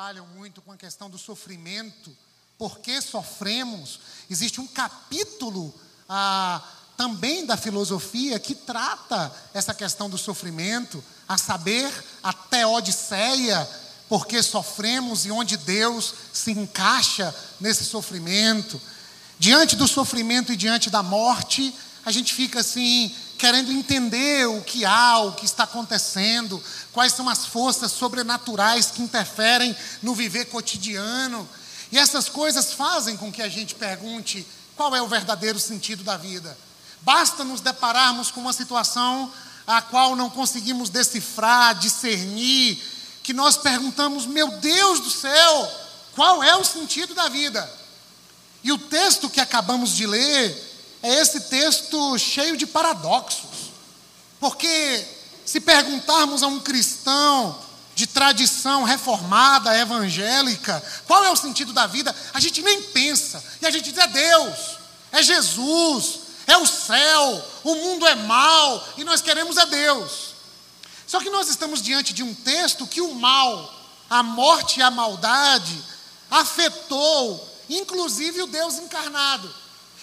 trabalham muito com a questão do sofrimento. Por que sofremos? Existe um capítulo ah, também da filosofia que trata essa questão do sofrimento, a saber, a teodiceia, por que sofremos e onde Deus se encaixa nesse sofrimento. Diante do sofrimento e diante da morte, a gente fica assim, querendo entender o que há, o que está acontecendo, quais são as forças sobrenaturais que interferem no viver cotidiano. E essas coisas fazem com que a gente pergunte qual é o verdadeiro sentido da vida. Basta nos depararmos com uma situação a qual não conseguimos decifrar, discernir, que nós perguntamos: meu Deus do céu, qual é o sentido da vida? E o texto que acabamos de ler é esse texto cheio de paradoxos. Porque se perguntarmos a um cristão de tradição reformada, evangélica, qual é o sentido da vida, a gente nem pensa. E a gente diz: é Deus, é Jesus, é o céu, o mundo é mal e nós queremos é Deus. Só que nós estamos diante de um texto que o mal, a morte e a maldade afetou, inclusive o Deus encarnado.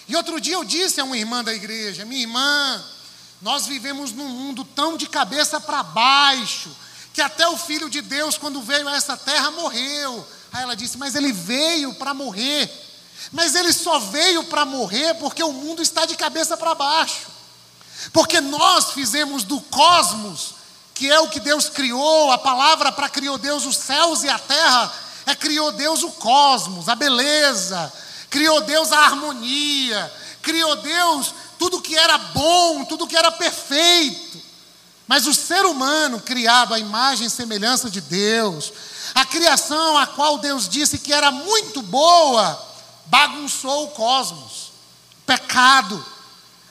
E outro dia eu disse a uma irmã da igreja: minha irmã, nós vivemos num mundo tão de cabeça para baixo, que até o Filho de Deus, quando veio a essa terra, morreu. Aí ela disse: Mas ele veio para morrer. Mas ele só veio para morrer porque o mundo está de cabeça para baixo. Porque nós fizemos do cosmos, que é o que Deus criou, a palavra para criou Deus os céus e a terra, é criou Deus o cosmos, a beleza, criou Deus a harmonia, criou Deus tudo que era bom, tudo que era perfeito. Mas o ser humano, criado à imagem e semelhança de Deus, a criação a qual Deus disse que era muito boa, bagunçou o cosmos. Pecado,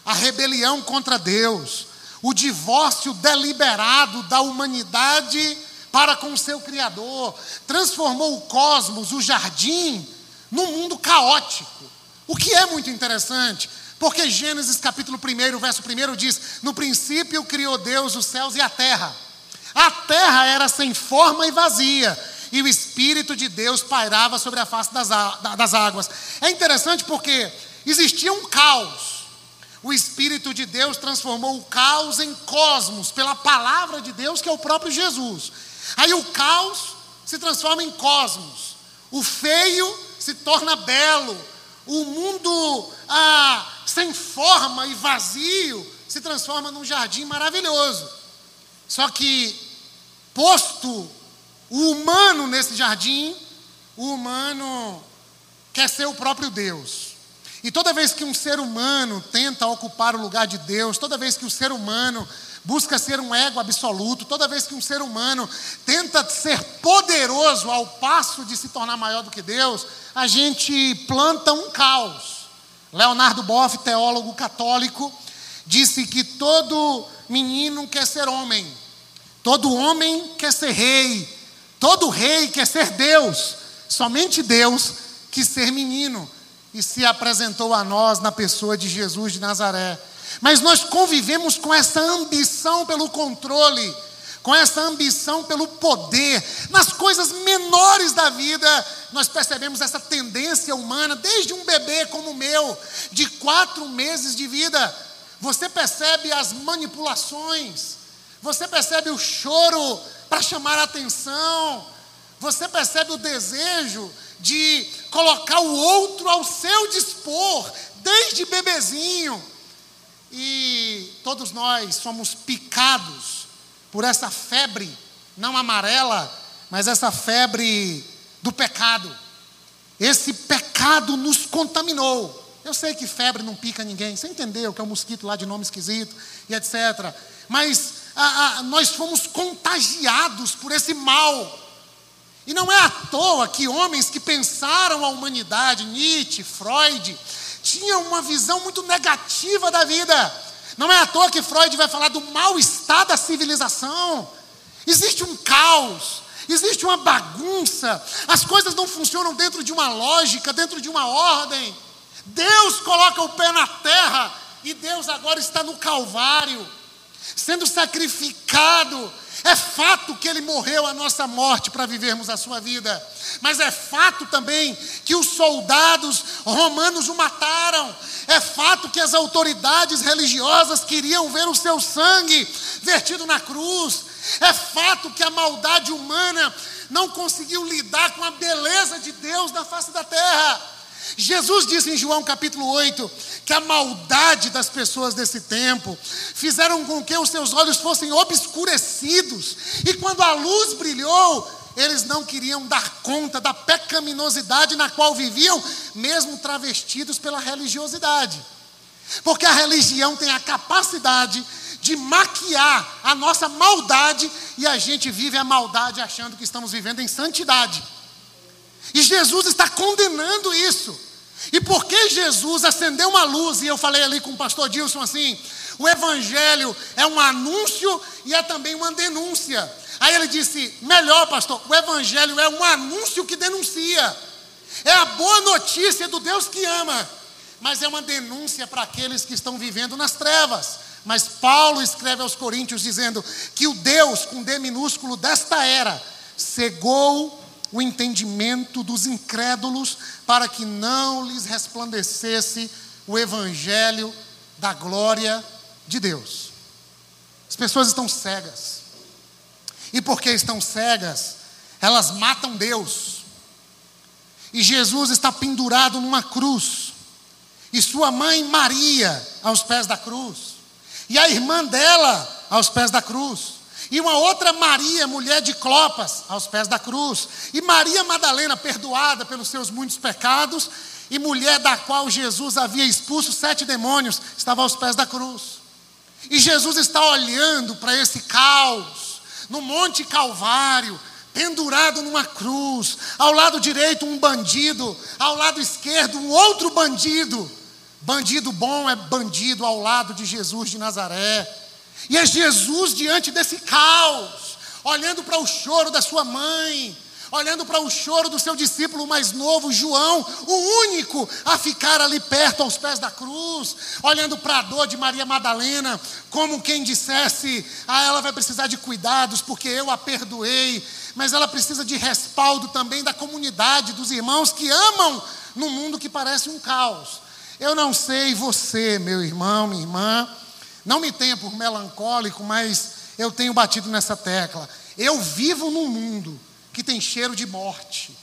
a rebelião contra Deus, o divórcio deliberado da humanidade para com o seu Criador, transformou o cosmos, o jardim, num mundo caótico. O que é muito interessante, porque Gênesis capítulo 1, verso 1 diz: No princípio criou Deus os céus e a terra. A terra era sem forma e vazia, e o Espírito de Deus pairava sobre a face das, das águas. É interessante porque existia um caos. O Espírito de Deus transformou o caos em cosmos, pela palavra de Deus, que é o próprio Jesus. Aí o caos se transforma em cosmos. O feio se torna belo. O mundo ah, sem forma e vazio se transforma num jardim maravilhoso. Só que, posto o humano nesse jardim, o humano quer ser o próprio Deus. E toda vez que um ser humano tenta ocupar o lugar de Deus, toda vez que o ser humano busca ser um ego absoluto, toda vez que um ser humano tenta ser poderoso ao passo de se tornar maior do que Deus, a gente planta um caos. Leonardo Boff, teólogo católico, disse que todo menino quer ser homem, todo homem quer ser rei, todo rei quer ser Deus, somente Deus quis ser menino e se apresentou a nós na pessoa de Jesus de Nazaré. Mas nós convivemos com essa ambição pelo controle, com essa ambição pelo poder. Nas coisas menores da vida, nós percebemos essa tendência humana, desde um bebê como o meu, de quatro meses de vida. Você percebe as manipulações, você percebe o choro para chamar a atenção, você percebe o desejo de colocar o outro ao seu dispor, desde bebezinho. E todos nós somos picados por essa febre, não amarela, mas essa febre do pecado. Esse pecado nos contaminou. Eu sei que febre não pica ninguém, você entendeu que é um mosquito lá de nome esquisito e etc. Mas a, a, nós fomos contagiados por esse mal. E não é à toa que homens que pensaram a humanidade, Nietzsche, Freud, tinha uma visão muito negativa da vida. Não é à toa que Freud vai falar do mal-estar da civilização. Existe um caos, existe uma bagunça, as coisas não funcionam dentro de uma lógica, dentro de uma ordem. Deus coloca o pé na terra e Deus agora está no Calvário, sendo sacrificado É fato que ele morreu a nossa morte para vivermos a sua vida. Mas é fato também que os soldados romanos o mataram. É fato que as autoridades religiosas queriam ver o seu sangue vertido na cruz. É fato que a maldade humana não conseguiu lidar com a beleza de Deus na face da terra. Jesus disse em João capítulo 8 que a maldade das pessoas desse tempo fizeram com que os seus olhos fossem obscurecidos, e quando a luz brilhou, eles não queriam dar conta da pecaminosidade na qual viviam, mesmo travestidos pela religiosidade. Porque a religião tem a capacidade de maquiar a nossa maldade e a gente vive a maldade achando que estamos vivendo em santidade. E Jesus está condenando isso. E porque Jesus acendeu uma luz, e eu falei ali com o pastor Dilson assim: o Evangelho é um anúncio e é também uma denúncia. Aí ele disse: melhor, pastor, o Evangelho é um anúncio que denuncia, é a boa notícia do Deus que ama, mas é uma denúncia para aqueles que estão vivendo nas trevas. Mas Paulo escreve aos Coríntios dizendo que o Deus, com D minúsculo, desta era, cegou o entendimento dos incrédulos, para que não lhes resplandecesse o evangelho da glória de Deus. As pessoas estão cegas. E porque estão cegas, elas matam Deus. E Jesus está pendurado numa cruz. E sua mãe Maria aos pés da cruz. E a irmã dela aos pés da cruz. E uma outra Maria, mulher de Clopas, aos pés da cruz. E Maria Madalena, perdoada pelos seus muitos pecados, e mulher da qual Jesus havia expulso sete demônios, estava aos pés da cruz. E Jesus está olhando para esse caos, no Monte Calvário, pendurado numa cruz, ao lado direito um bandido, ao lado esquerdo um outro bandido. Bandido bom é bandido ao lado de Jesus de Nazaré. E é Jesus diante desse caos, olhando para o choro da sua mãe, olhando para o choro do seu discípulo mais novo, João, o único a ficar ali perto aos pés da cruz, olhando para a dor de Maria Madalena, como quem dissesse: Ah, ela vai precisar de cuidados porque eu a perdoei, mas ela precisa de respaldo também da comunidade, dos irmãos que amam num mundo que parece um caos. Eu não sei você, meu irmão, minha irmã, não me tenha por melancólico, mas eu tenho batido nessa tecla. Eu vivo num mundo que tem cheiro de morte.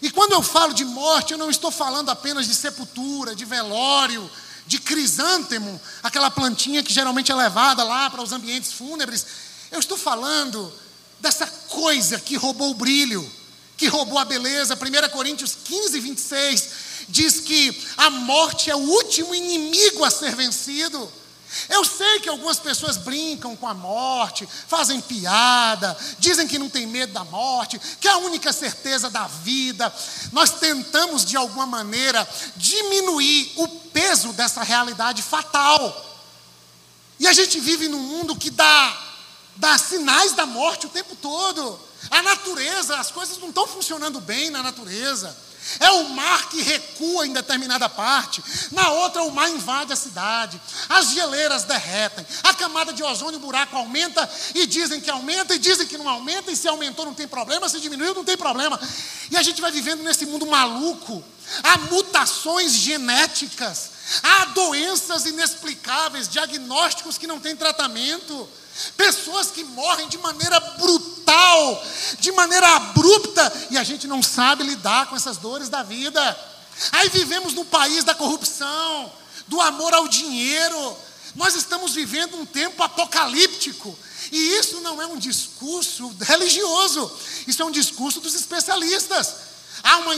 E quando eu falo de morte, eu não estou falando apenas de sepultura, de velório, de crisântemo, aquela plantinha que geralmente é levada lá para os ambientes fúnebres. Eu estou falando dessa coisa que roubou o brilho, que roubou a beleza. 1 Coríntios 15, 26 diz que a morte é o último inimigo a ser vencido. Eu sei que algumas pessoas brincam com a morte, fazem piada, dizem que não tem medo da morte, que é a única certeza da vida. Nós tentamos, de alguma maneira, diminuir o peso dessa realidade fatal. E a gente vive num mundo que dá, dá sinais da morte o tempo todo. A natureza, as coisas não estão funcionando bem na natureza. É o mar que recua em determinada parte, na outra o mar invade a cidade, as geleiras derretem, a camada de ozônio, o buraco aumenta e dizem que aumenta e dizem que não aumenta, e se aumentou não tem problema, se diminuiu não tem problema. E a gente vai vivendo nesse mundo maluco, há mutações genéticas, há doenças inexplicáveis, diagnósticos que não têm tratamento. Pessoas que morrem de maneira brutal, de maneira abrupta, e a gente não sabe lidar com essas dores da vida. Aí vivemos no país da corrupção, do amor ao dinheiro. Nós estamos vivendo um tempo apocalíptico. E isso não é um discurso religioso, isso é um discurso dos especialistas. Há uma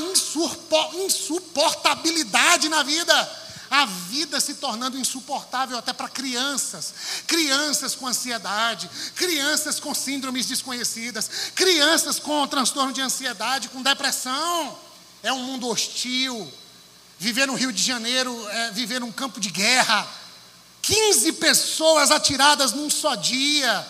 insuportabilidade na vida a vida se tornando insuportável até para crianças, crianças com ansiedade, crianças com síndromes desconhecidas, crianças com transtorno de ansiedade, com depressão. É um mundo hostil. Viver no Rio de Janeiro é viver num campo de guerra. 15 pessoas atiradas num só dia.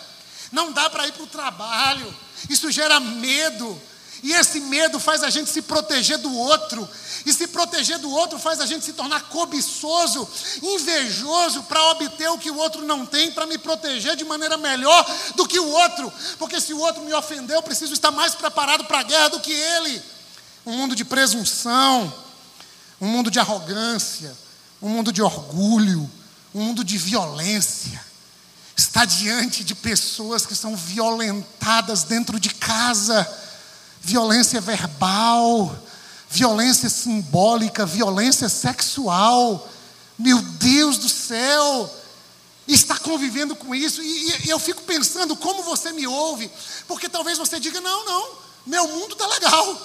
Não dá para ir para o trabalho. Isso gera medo. E esse medo faz a gente se proteger do outro. E se proteger do outro faz a gente se tornar cobiçoso, invejoso para obter o que o outro não tem, para me proteger de maneira melhor do que o outro. Porque se o outro me ofendeu, eu preciso estar mais preparado para a guerra do que ele. Um mundo de presunção, um mundo de arrogância, um mundo de orgulho, um mundo de violência. Está diante de pessoas que são violentadas dentro de casa violência verbal, violência simbólica, violência sexual. Meu Deus do céu! Está convivendo com isso, e, e eu fico pensando como você me ouve, porque talvez você diga: não, não, meu mundo está legal,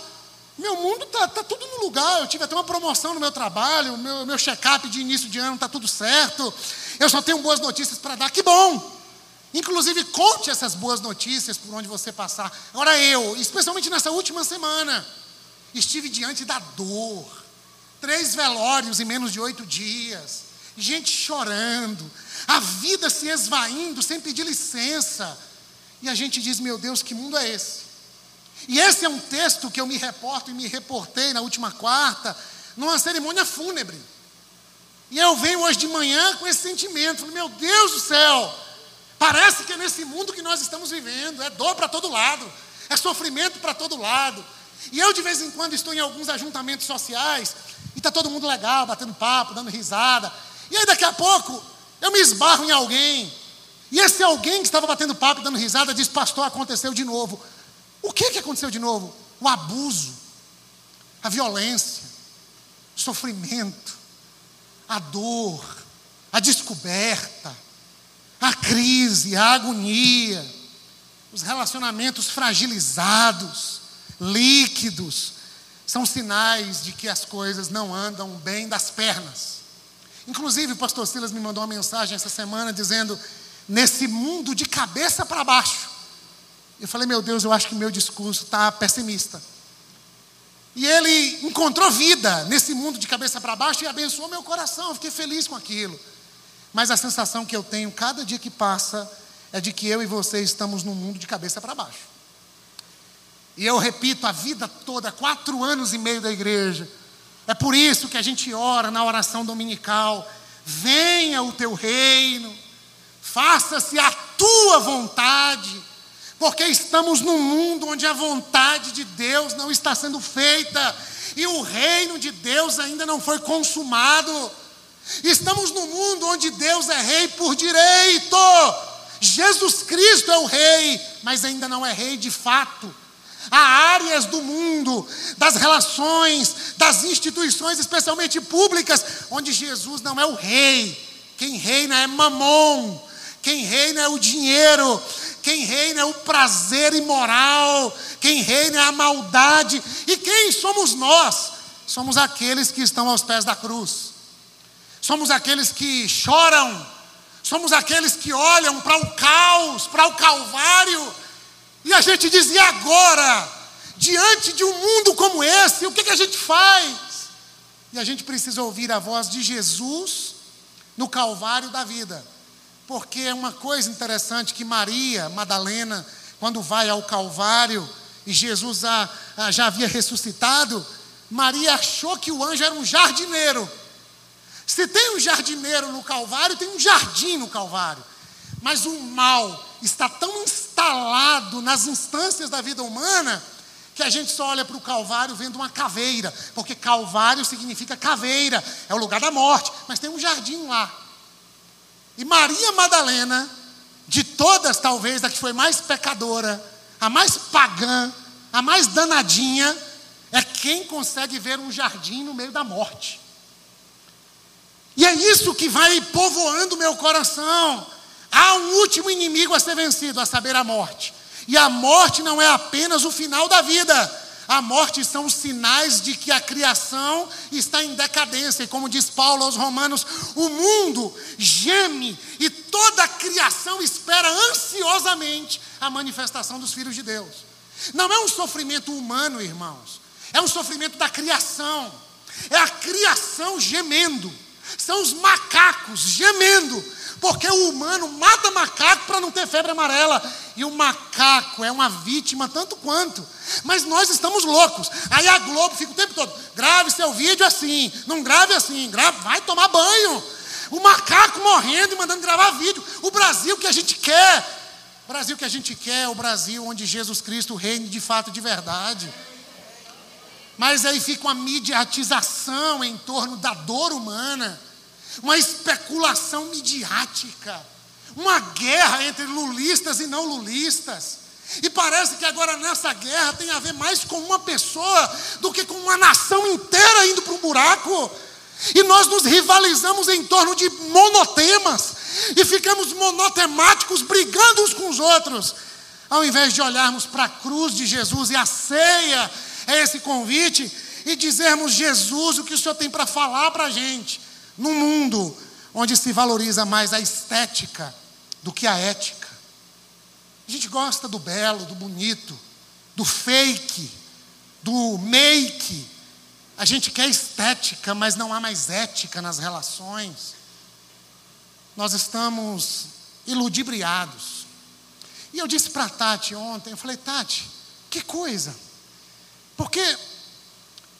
meu mundo está tá tudo no lugar. Eu tive até uma promoção no meu trabalho, meu, meu check-up de início de ano está tudo certo. Eu só tenho boas notícias para dar. Que bom! Inclusive, conte essas boas notícias por onde você passar. Agora, eu, especialmente nessa última semana, estive diante da dor. Três velórios em menos de oito dias. Gente chorando. A vida se esvaindo sem pedir licença. E a gente diz: meu Deus, que mundo é esse? E esse é um texto que eu me reporto e me reportei na última quarta, numa cerimônia fúnebre. E eu venho hoje de manhã com esse sentimento: meu Deus do céu, Parece que é nesse mundo que nós estamos vivendo, é dor para todo lado, é sofrimento para todo lado. E eu de vez em quando estou em alguns ajuntamentos sociais e está todo mundo legal, batendo papo, dando risada. E aí daqui a pouco eu me esbarro em alguém. E esse alguém que estava batendo papo, dando risada, diz: Pastor, aconteceu de novo. O que, que aconteceu de novo? O abuso, a violência, o sofrimento, a dor, a descoberta a crise, a agonia, os relacionamentos fragilizados, líquidos, são sinais de que as coisas não andam bem das pernas. Inclusive, o pastor Silas me mandou uma mensagem essa semana dizendo: nesse mundo de cabeça para baixo. Eu falei, meu Deus, eu acho que meu discurso está pessimista. E ele encontrou vida nesse mundo de cabeça para baixo e abençoou meu coração. Eu fiquei feliz com aquilo. Mas a sensação que eu tenho cada dia que passa é de que eu e você estamos num mundo de cabeça para baixo. E eu repito a vida toda, quatro anos e meio da igreja. É por isso que a gente ora na oração dominical: venha o teu reino, faça-se a tua vontade, porque estamos num mundo onde a vontade de Deus não está sendo feita e o reino de Deus ainda não foi consumado. Estamos num mundo onde Deus é rei por direito. Jesus Cristo é o rei, mas ainda não é rei de fato. Há áreas do mundo, das relações, das instituições, especialmente públicas, onde Jesus não é o rei. Quem reina é mamon, quem reina é o dinheiro, quem reina é o prazer imoral, quem reina é a maldade. E quem somos nós? Somos aqueles que estão aos pés da cruz somos aqueles que choram, somos aqueles que olham para o caos, para o Calvário, e a gente diz: e agora? Diante de um mundo como esse, o que, que a gente faz? E a gente precisa ouvir a voz de Jesus no Calvário da vida, porque é uma coisa interessante que Maria Madalena, quando vai ao Calvário, e Jesus já havia ressuscitado, Maria achou que o anjo era um jardineiro. Se tem um jardineiro no Calvário, tem um jardim no Calvário. Mas o mal está tão instalado nas instâncias da vida humana que a gente só olha para o Calvário vendo uma caveira, porque Calvário significa caveira, é o lugar da morte, mas tem um jardim lá. E Maria Madalena, de todas talvez a que foi mais pecadora, a mais pagã, a mais danadinha, é quem consegue ver um jardim no meio da morte. E é isso que vai povoando meu coração. Há um último inimigo a ser vencido, a saber, a morte. E a morte não é apenas o final da vida. A morte são os sinais de que a criação está em decadência. E como diz Paulo aos Romanos, o mundo geme e toda a criação espera ansiosamente a manifestação dos filhos de Deus. Não é um sofrimento humano, irmãos. É um sofrimento da criação. É a criação gemendo são os macacos gemendo, porque o humano mata macaco para não ter febre amarela. e o macaco é uma vítima tanto quanto. Mas nós estamos loucos. Aí a Globo fica o tempo todo: grave seu vídeo assim, não grave assim, grave, vai tomar banho. O macaco morrendo e mandando gravar vídeo. O Brasil que a gente quer. O Brasil que a gente quer é o Brasil onde Jesus Cristo reine de fato de verdade. Mas aí fica uma mediatização em torno da dor humana, uma especulação midiática, uma guerra entre lulistas e não lulistas. E parece que agora nessa guerra tem a ver mais com uma pessoa do que com uma nação inteira indo para o buraco. E nós nos rivalizamos em torno de monotemas e ficamos monotemáticos brigando uns com os outros, ao invés de olharmos para a cruz de Jesus e a ceia é esse convite e dizermos Jesus o que o Senhor tem para falar para a gente num mundo onde se valoriza mais a estética do que a ética. A gente gosta do belo, do bonito, do fake, do make a gente quer estética, mas não há mais ética nas relações. Nós estamos iludibriados. E eu disse para a Tati ontem, eu falei, Tati, que coisa. Porque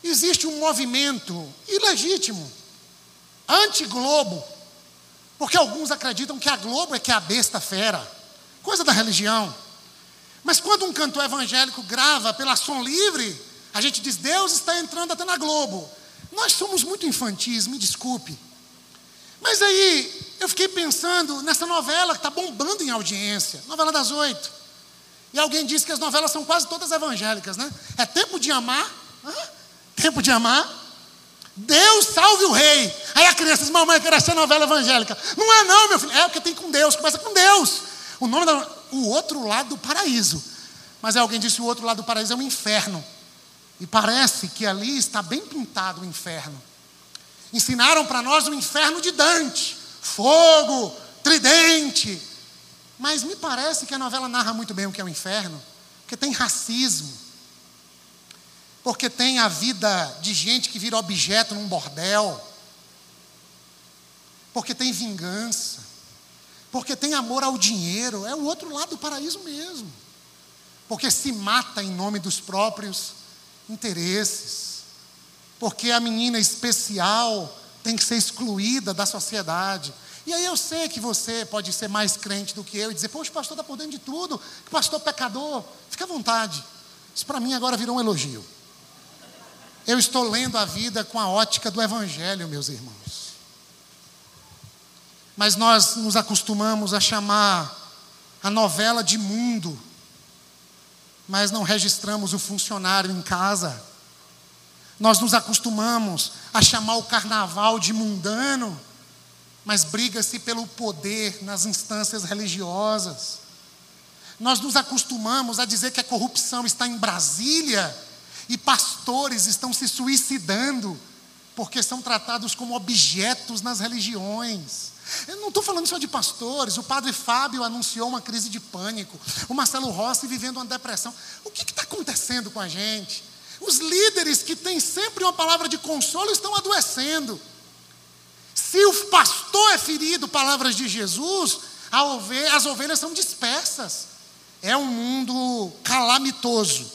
existe um movimento ilegítimo, anti-globo, porque alguns acreditam que a Globo é que é a besta fera, coisa da religião. Mas quando um cantor evangélico grava pela som livre, a gente diz, Deus está entrando até na Globo. Nós somos muito infantis, me desculpe. Mas aí, eu fiquei pensando nessa novela que está bombando em audiência, novela das oito. E alguém disse que as novelas são quase todas evangélicas, né? É tempo de amar. Hã? Tempo de amar. Deus salve o rei. Aí a criança diz, mamãe, eu quero assistir novela evangélica. Não é não, meu filho. É porque tem com Deus, começa com Deus. O nome da... O outro lado do paraíso. Mas alguém disse, o outro lado do paraíso é o inferno. E parece que ali está bem pintado o inferno. Ensinaram para nós o inferno de Dante: fogo, tridente. Mas me parece que a novela narra muito bem o que é o inferno, porque tem racismo, porque tem a vida de gente que vira objeto num bordel, porque tem vingança, porque tem amor ao dinheiro, é o outro lado do paraíso mesmo, porque se mata em nome dos próprios interesses, porque a menina especial tem que ser excluída da sociedade. E aí eu sei que você pode ser mais crente do que eu e dizer, poxa, o pastor está por dentro de tudo, que pastor pecador, fica à vontade. Isso para mim agora virou um elogio. Eu estou lendo a vida com a ótica do Evangelho, meus irmãos. Mas nós nos acostumamos a chamar a novela de mundo mas não registramos o funcionário em casa. Nós nos acostumamos a chamar o carnaval de mundano, mas briga-se pelo poder nas instâncias religiosas. Nós nos acostumamos a dizer que a corrupção está em Brasília e pastores estão se suicidando porque são tratados como objetos nas religiões. Eu não estou falando só de pastores. O padre Fábio anunciou uma crise de pânico. O Marcelo Rossi vivendo uma depressão. O que está acontecendo com a gente? Os líderes que têm sempre uma palavra de consolo estão adoecendo. Se o pastor é ferido, palavras de Jesus, as ovelhas são dispersas. É um mundo calamitoso.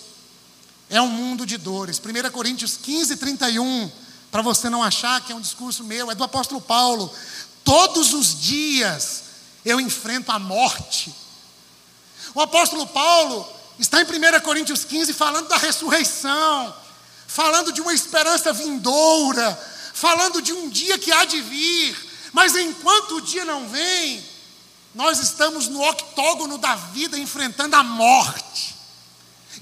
É um mundo de dores. 1 Coríntios 15, 31, para você não achar que é um discurso meu, é do apóstolo Paulo. Todos os dias eu enfrento a morte. O apóstolo Paulo está em 1 Coríntios 15 falando da ressurreição, falando de uma esperança vindoura, falando de um dia que há de vir, mas enquanto o dia não vem, nós estamos no octógono da vida enfrentando a morte.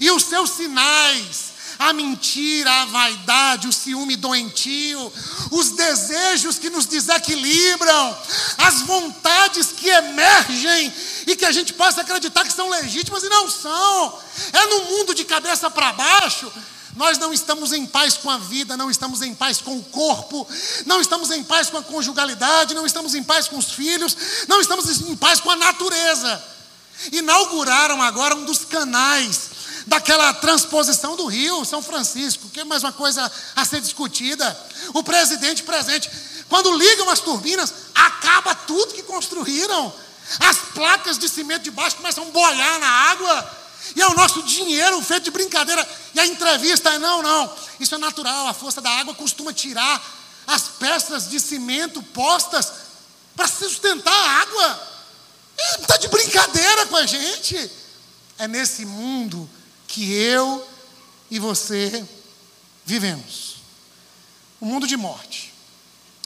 E os seus sinais a mentira, a vaidade, o ciúme doentio, os desejos que nos desequilibram, as vontades que emergem e que a gente possa acreditar que são legítimas e não são. É no mundo de cabeça para baixo. Nós não estamos em paz com a vida, não estamos em paz com o corpo, não estamos em paz com a conjugalidade, não estamos em paz com os filhos, não estamos em paz com a natureza. Inauguraram agora um dos canais daquela transposição do Rio, São Francisco, que é mais uma coisa a ser discutida. O presidente presente, quando ligam as turbinas, acaba tudo que construíram. As placas de cimento de baixo começam a boiar na água. E é o nosso dinheiro feito de brincadeira. E a entrevista é: não, não, isso é natural. A força da água costuma tirar as peças de cimento postas para sustentar a água. Está de brincadeira com a gente. É nesse mundo que eu e você vivemos um mundo de morte.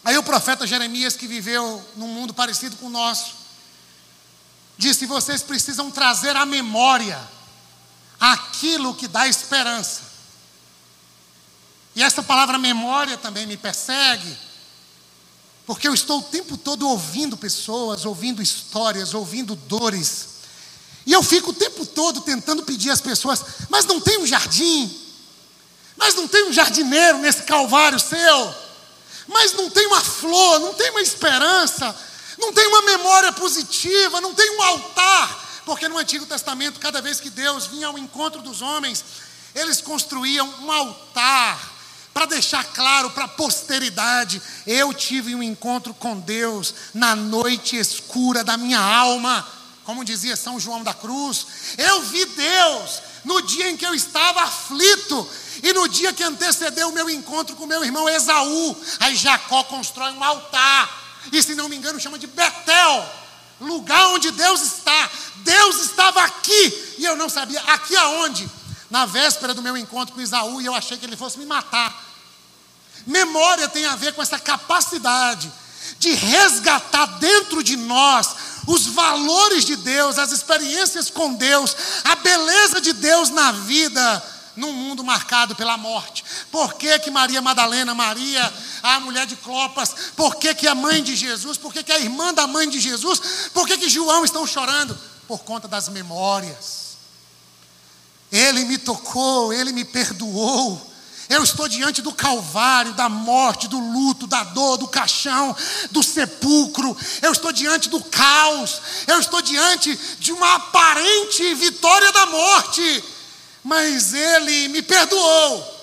Aí o profeta Jeremias, que viveu num mundo parecido com o nosso, disse: vocês precisam trazer à memória aquilo que dá esperança. E essa palavra memória também me persegue, porque eu estou o tempo todo ouvindo pessoas, ouvindo histórias, ouvindo dores. E eu fico o tempo todo tentando pedir às pessoas, mas não tem um jardim? Mas não tem um jardineiro nesse calvário seu? Mas não tem uma flor, não tem uma esperança, não tem uma memória positiva, não tem um altar? Porque no Antigo Testamento, cada vez que Deus vinha ao encontro dos homens, eles construíam um altar para deixar claro para a posteridade: eu tive um encontro com Deus na noite escura da minha alma, como dizia São João da Cruz. Eu vi Deus no dia em que eu estava aflito e no dia que antecedeu o meu encontro com meu irmão Esaú. Aí Jacó constrói um altar, e se não me engano, chama de Betel lugar onde Deus está. Deus estava aqui e eu não sabia. Aqui aonde? Na véspera do meu encontro com Isaú e eu achei que ele fosse me matar. Memória tem a ver com essa capacidade de resgatar dentro de nós os valores de Deus, as experiências com Deus, a beleza de Deus na vida num mundo marcado pela morte. Por que, que Maria Madalena, Maria, a mulher de Clopas, por que, que a mãe de Jesus, por que, que a irmã da mãe de Jesus, por que, que João estão chorando? Por conta das memórias. Ele me tocou, ele me perdoou. Eu estou diante do calvário, da morte, do luto, da dor, do caixão, do sepulcro. Eu estou diante do caos. Eu estou diante de uma aparente vitória da morte mas ele me perdoou.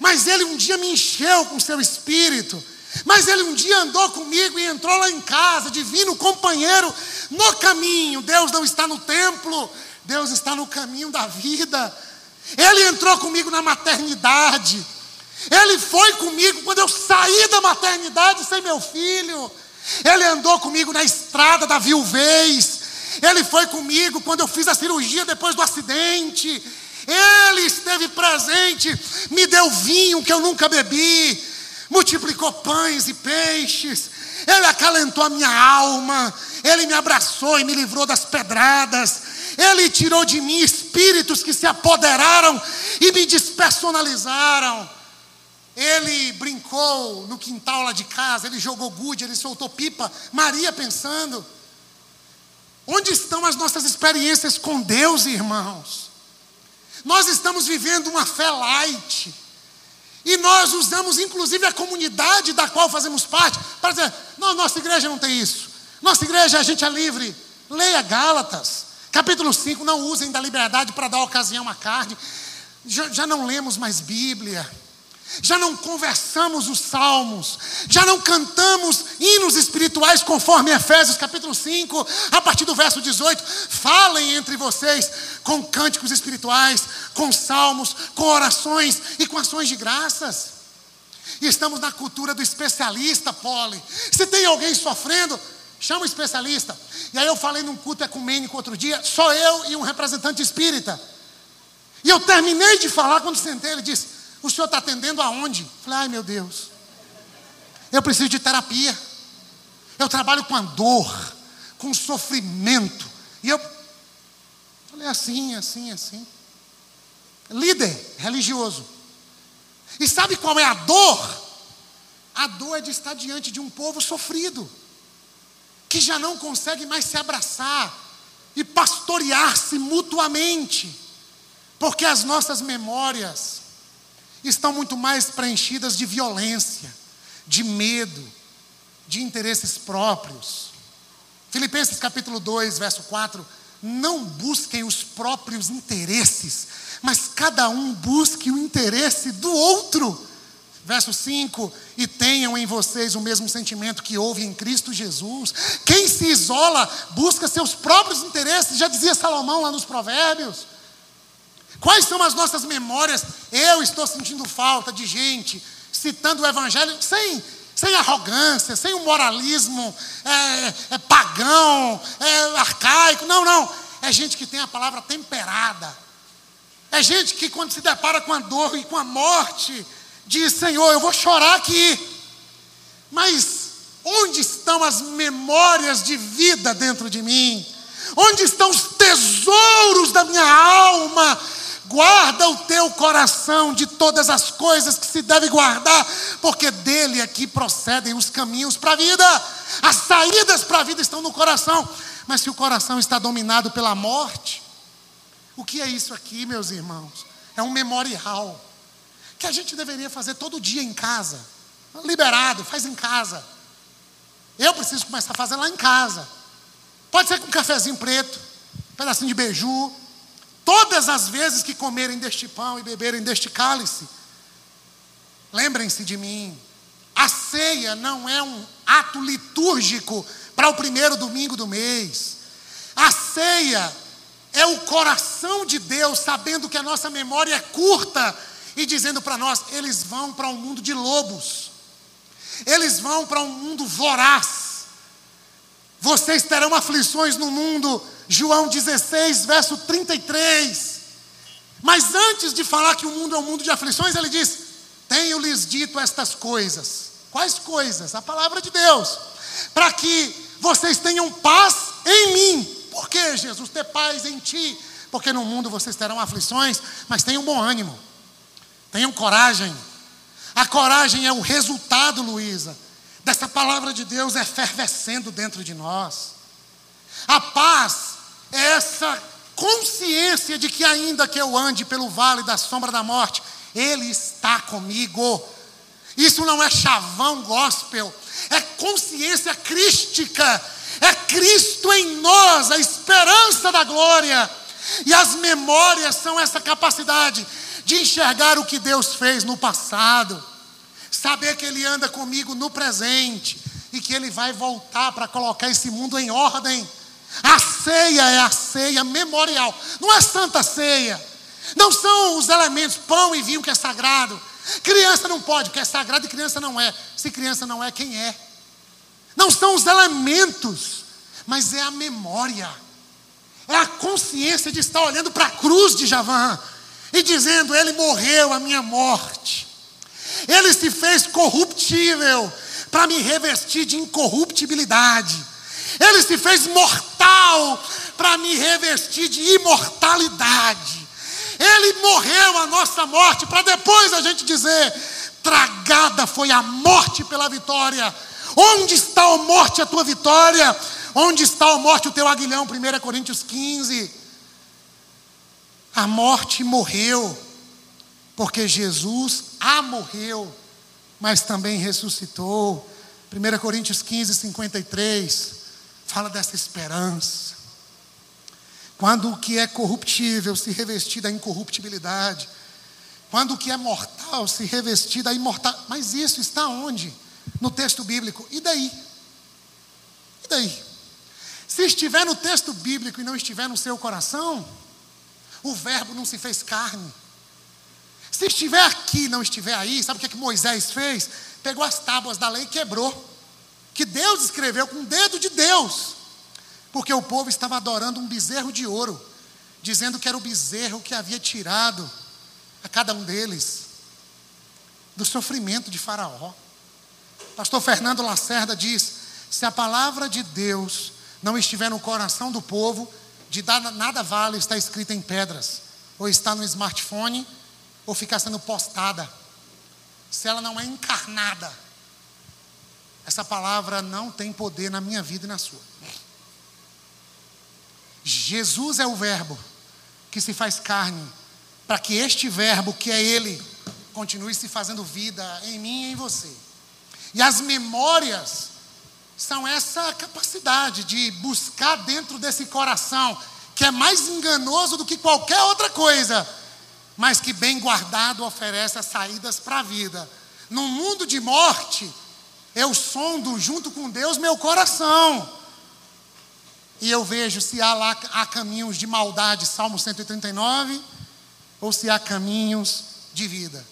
Mas ele um dia me encheu com seu espírito. Mas ele um dia andou comigo e entrou lá em casa, divino companheiro, no caminho. Deus não está no templo, Deus está no caminho da vida. Ele entrou comigo na maternidade. Ele foi comigo quando eu saí da maternidade sem meu filho. Ele andou comigo na estrada da viuvez. Ele foi comigo quando eu fiz a cirurgia depois do acidente. Ele esteve presente, me deu vinho que eu nunca bebi, multiplicou pães e peixes, Ele acalentou a minha alma, Ele me abraçou e me livrou das pedradas, Ele tirou de mim espíritos que se apoderaram e me despersonalizaram. Ele brincou no quintal lá de casa, ele jogou gude, ele soltou pipa. Maria pensando: onde estão as nossas experiências com Deus, irmãos? Nós estamos vivendo uma fé light. E nós usamos inclusive a comunidade da qual fazemos parte para dizer: não, nossa igreja não tem isso. Nossa igreja, a gente é livre. Leia Gálatas, capítulo 5. Não usem da liberdade para dar ocasião à carne. Já, já não lemos mais Bíblia já não conversamos os salmos, já não cantamos hinos espirituais conforme Efésios capítulo 5, a partir do verso 18. Falem entre vocês com cânticos espirituais, com salmos, com orações e com ações de graças. E estamos na cultura do especialista, Pole. Se tem alguém sofrendo, chama o especialista. E aí eu falei num culto ecumênico outro dia, só eu e um representante espírita. E eu terminei de falar quando sentei, ele disse: o senhor está atendendo aonde? Falei, ai meu Deus, eu preciso de terapia. Eu trabalho com a dor, com sofrimento. E eu falei assim, assim, assim. Líder religioso. E sabe qual é a dor? A dor é de estar diante de um povo sofrido, que já não consegue mais se abraçar e pastorear-se mutuamente, porque as nossas memórias, estão muito mais preenchidas de violência, de medo, de interesses próprios. Filipenses capítulo 2, verso 4: Não busquem os próprios interesses, mas cada um busque o interesse do outro. Verso 5: E tenham em vocês o mesmo sentimento que houve em Cristo Jesus. Quem se isola busca seus próprios interesses, já dizia Salomão lá nos Provérbios. Quais são as nossas memórias? Eu estou sentindo falta de gente citando o Evangelho sem, sem arrogância, sem um moralismo é, é pagão, é arcaico. Não, não. É gente que tem a palavra temperada. É gente que, quando se depara com a dor e com a morte, diz: Senhor, eu vou chorar aqui. Mas onde estão as memórias de vida dentro de mim? Onde estão os tesouros da minha alma? Guarda o teu coração de todas as coisas que se deve guardar, porque dele aqui procedem os caminhos para a vida. As saídas para a vida estão no coração. Mas se o coração está dominado pela morte, o que é isso aqui, meus irmãos? É um memorial que a gente deveria fazer todo dia em casa. Liberado, faz em casa. Eu preciso começar a fazer lá em casa. Pode ser com um cafezinho preto, um pedacinho de beiju. Todas as vezes que comerem deste pão e beberem deste cálice, lembrem-se de mim. A ceia não é um ato litúrgico para o primeiro domingo do mês. A ceia é o coração de Deus, sabendo que a nossa memória é curta e dizendo para nós: eles vão para um mundo de lobos, eles vão para um mundo voraz. Vocês terão aflições no mundo, João 16, verso 33. Mas antes de falar que o mundo é um mundo de aflições, ele diz: Tenho-lhes dito estas coisas. Quais coisas? A palavra de Deus. Para que vocês tenham paz em mim. Por que, Jesus? Ter paz em ti. Porque no mundo vocês terão aflições, mas tenham bom ânimo. Tenham coragem. A coragem é o resultado, Luísa, dessa palavra de Deus efervescendo dentro de nós. A paz é essa consciência de que, ainda que eu ande pelo vale da sombra da morte, Ele está comigo. Isso não é chavão gospel, é consciência crística, é Cristo em nós, a esperança da glória. E as memórias são essa capacidade de enxergar o que Deus fez no passado, saber que Ele anda comigo no presente e que Ele vai voltar para colocar esse mundo em ordem. A ceia é a ceia memorial, não é santa ceia, não são os elementos pão e vinho que é sagrado. Criança não pode, porque é sagrado e criança não é. Se criança não é, quem é? Não são os elementos, mas é a memória, é a consciência de estar olhando para a cruz de Javan e dizendo: Ele morreu a minha morte. Ele se fez corruptível para me revestir de incorruptibilidade. Ele se fez mortal para me revestir de imortalidade. Ele morreu a nossa morte para depois a gente dizer: tragada foi a morte pela vitória. Onde está a morte a tua vitória? Onde está a morte o teu aguilhão? 1 Coríntios 15. A morte morreu, porque Jesus a morreu, mas também ressuscitou. 1 Coríntios 15, 53, fala dessa esperança. Quando o que é corruptível se revestir da incorruptibilidade, quando o que é mortal se revestir da imortal. Mas isso está onde? No texto bíblico. E daí? E daí? Se estiver no texto bíblico e não estiver no seu coração, o Verbo não se fez carne. Se estiver aqui, não estiver aí, sabe o que, é que Moisés fez? Pegou as tábuas da lei e quebrou. Que Deus escreveu com o dedo de Deus. Porque o povo estava adorando um bezerro de ouro, dizendo que era o bezerro que havia tirado a cada um deles do sofrimento de Faraó. Pastor Fernando Lacerda diz: se a palavra de Deus não estiver no coração do povo, de nada vale estar escrita em pedras, ou estar no smartphone, ou ficar sendo postada. Se ela não é encarnada, essa palavra não tem poder na minha vida e na sua. Jesus é o Verbo que se faz carne, para que este Verbo, que é Ele, continue se fazendo vida em mim e em você. E as memórias são essa capacidade de buscar dentro desse coração, que é mais enganoso do que qualquer outra coisa, mas que bem guardado oferece as saídas para a vida. num mundo de morte, eu sondo junto com Deus meu coração. E eu vejo se há lá há caminhos de maldade, Salmo 139, ou se há caminhos de vida.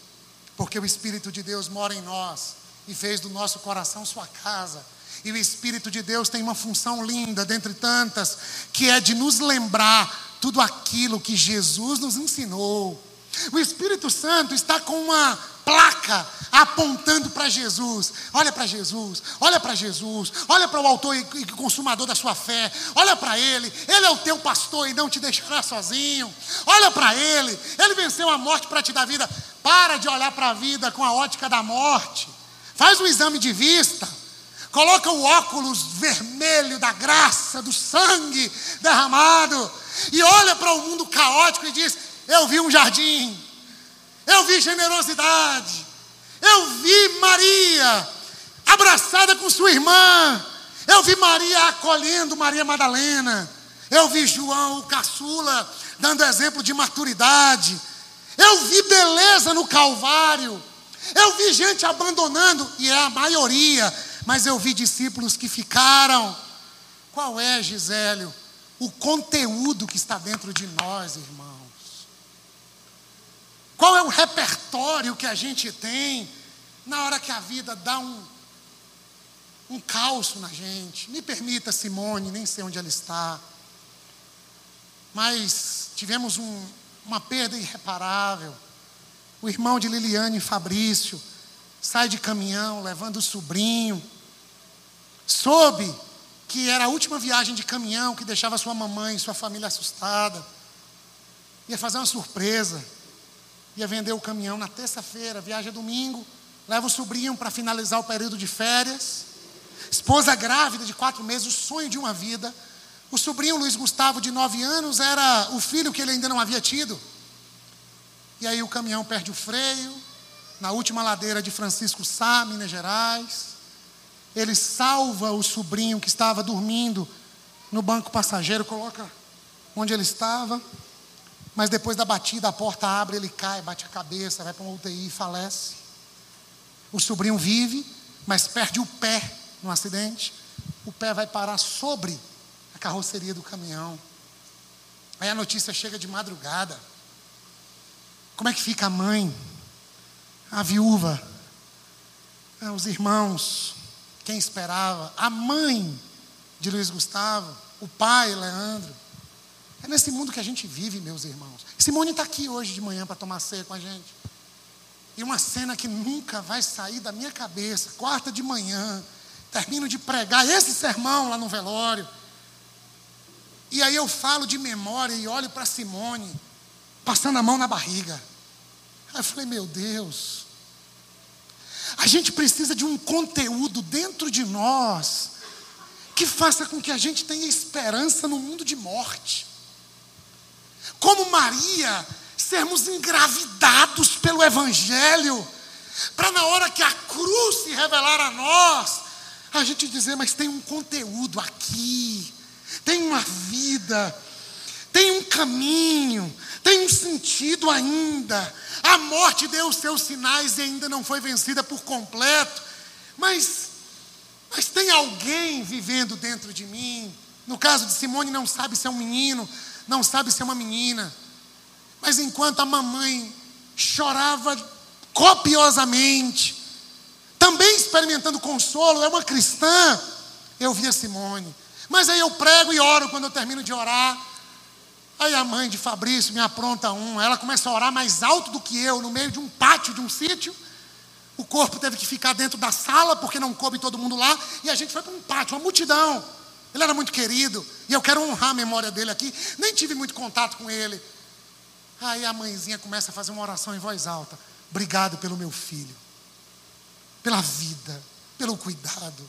Porque o Espírito de Deus mora em nós e fez do nosso coração sua casa. E o Espírito de Deus tem uma função linda, dentre tantas, que é de nos lembrar tudo aquilo que Jesus nos ensinou. O Espírito Santo está com uma placa apontando para Jesus. Olha para Jesus, olha para Jesus, olha para o autor e consumador da sua fé. Olha para Ele, Ele é o teu pastor e não te deixará sozinho. Olha para Ele, Ele venceu a morte para te dar vida. Para de olhar para a vida com a ótica da morte. Faz um exame de vista. Coloca o óculos vermelho da graça, do sangue derramado. E olha para o mundo caótico e diz: Eu vi um jardim. Eu vi generosidade, eu vi Maria abraçada com sua irmã, eu vi Maria acolhendo Maria Madalena, eu vi João, o caçula, dando exemplo de maturidade, eu vi beleza no Calvário, eu vi gente abandonando, e é a maioria, mas eu vi discípulos que ficaram. Qual é, Gisélio, o conteúdo que está dentro de nós, irmão? Qual é o repertório que a gente tem na hora que a vida dá um, um calço na gente? Me permita, Simone, nem sei onde ela está. Mas tivemos um, uma perda irreparável. O irmão de Liliane Fabrício sai de caminhão levando o sobrinho. Soube que era a última viagem de caminhão que deixava sua mamãe e sua família assustada. Ia fazer uma surpresa ia vender o caminhão na terça-feira, viaja domingo, leva o sobrinho para finalizar o período de férias. Esposa grávida de quatro meses, o sonho de uma vida. O sobrinho Luiz Gustavo, de nove anos, era o filho que ele ainda não havia tido. E aí o caminhão perde o freio, na última ladeira de Francisco Sá, Minas Gerais. Ele salva o sobrinho que estava dormindo no banco passageiro, coloca onde ele estava. Mas depois da batida, a porta abre, ele cai, bate a cabeça, vai para uma UTI e falece. O sobrinho vive, mas perde o pé no acidente. O pé vai parar sobre a carroceria do caminhão. Aí a notícia chega de madrugada. Como é que fica a mãe, a viúva, ah, os irmãos, quem esperava, a mãe de Luiz Gustavo, o pai, Leandro. É nesse mundo que a gente vive, meus irmãos. Simone está aqui hoje de manhã para tomar ceia com a gente. E uma cena que nunca vai sair da minha cabeça. Quarta de manhã, termino de pregar esse sermão lá no velório. E aí eu falo de memória e olho para Simone, passando a mão na barriga. Aí eu falei, meu Deus, a gente precisa de um conteúdo dentro de nós que faça com que a gente tenha esperança no mundo de morte como Maria, sermos engravidados pelo Evangelho, para na hora que a cruz se revelar a nós, a gente dizer, mas tem um conteúdo aqui, tem uma vida, tem um caminho, tem um sentido ainda. A morte deu os seus sinais e ainda não foi vencida por completo, mas, mas tem alguém vivendo dentro de mim. No caso de Simone, não sabe se é um menino, não sabe se é uma menina. Mas enquanto a mamãe chorava copiosamente, também experimentando consolo, é uma cristã, eu vi a Simone. Mas aí eu prego e oro quando eu termino de orar. Aí a mãe de Fabrício me apronta um, ela começa a orar mais alto do que eu, no meio de um pátio de um sítio. O corpo teve que ficar dentro da sala, porque não coube todo mundo lá, e a gente foi para um pátio, uma multidão. Ele era muito querido, e eu quero honrar a memória dele aqui. Nem tive muito contato com ele. Aí a mãezinha começa a fazer uma oração em voz alta. Obrigado pelo meu filho, pela vida, pelo cuidado,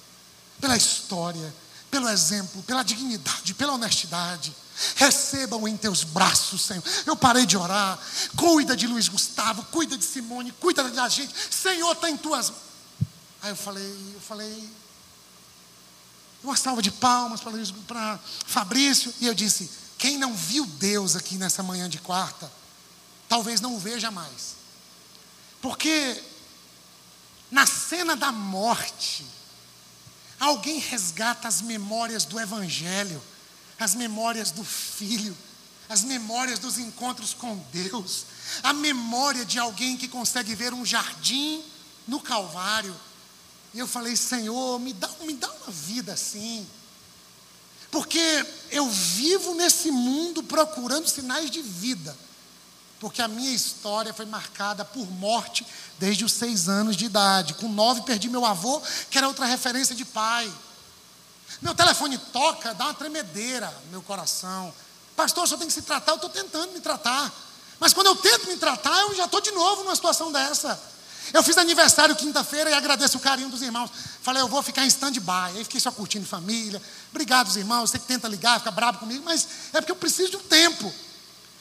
pela história, pelo exemplo, pela dignidade, pela honestidade. Recebam em teus braços, Senhor. Eu parei de orar. Cuida de Luiz Gustavo, cuida de Simone, cuida da gente. Senhor, está em tuas. Aí eu falei, eu falei, uma salva de palmas para Fabrício. E eu disse: quem não viu Deus aqui nessa manhã de quarta, talvez não o veja mais. Porque na cena da morte, alguém resgata as memórias do Evangelho, as memórias do Filho, as memórias dos encontros com Deus, a memória de alguém que consegue ver um jardim no Calvário. E eu falei, Senhor, me dá, me dá uma vida assim. Porque eu vivo nesse mundo procurando sinais de vida. Porque a minha história foi marcada por morte desde os seis anos de idade. Com nove, perdi meu avô, que era outra referência de pai. Meu telefone toca, dá uma tremedeira no meu coração. Pastor, senhor tem que se tratar, eu estou tentando me tratar. Mas quando eu tento me tratar, eu já estou de novo numa situação dessa. Eu fiz aniversário quinta-feira e agradeço o carinho dos irmãos. Falei, eu vou ficar em stand-by. Aí fiquei só curtindo família. Obrigado, os irmãos. Você que tenta ligar, fica bravo comigo, mas é porque eu preciso de um tempo.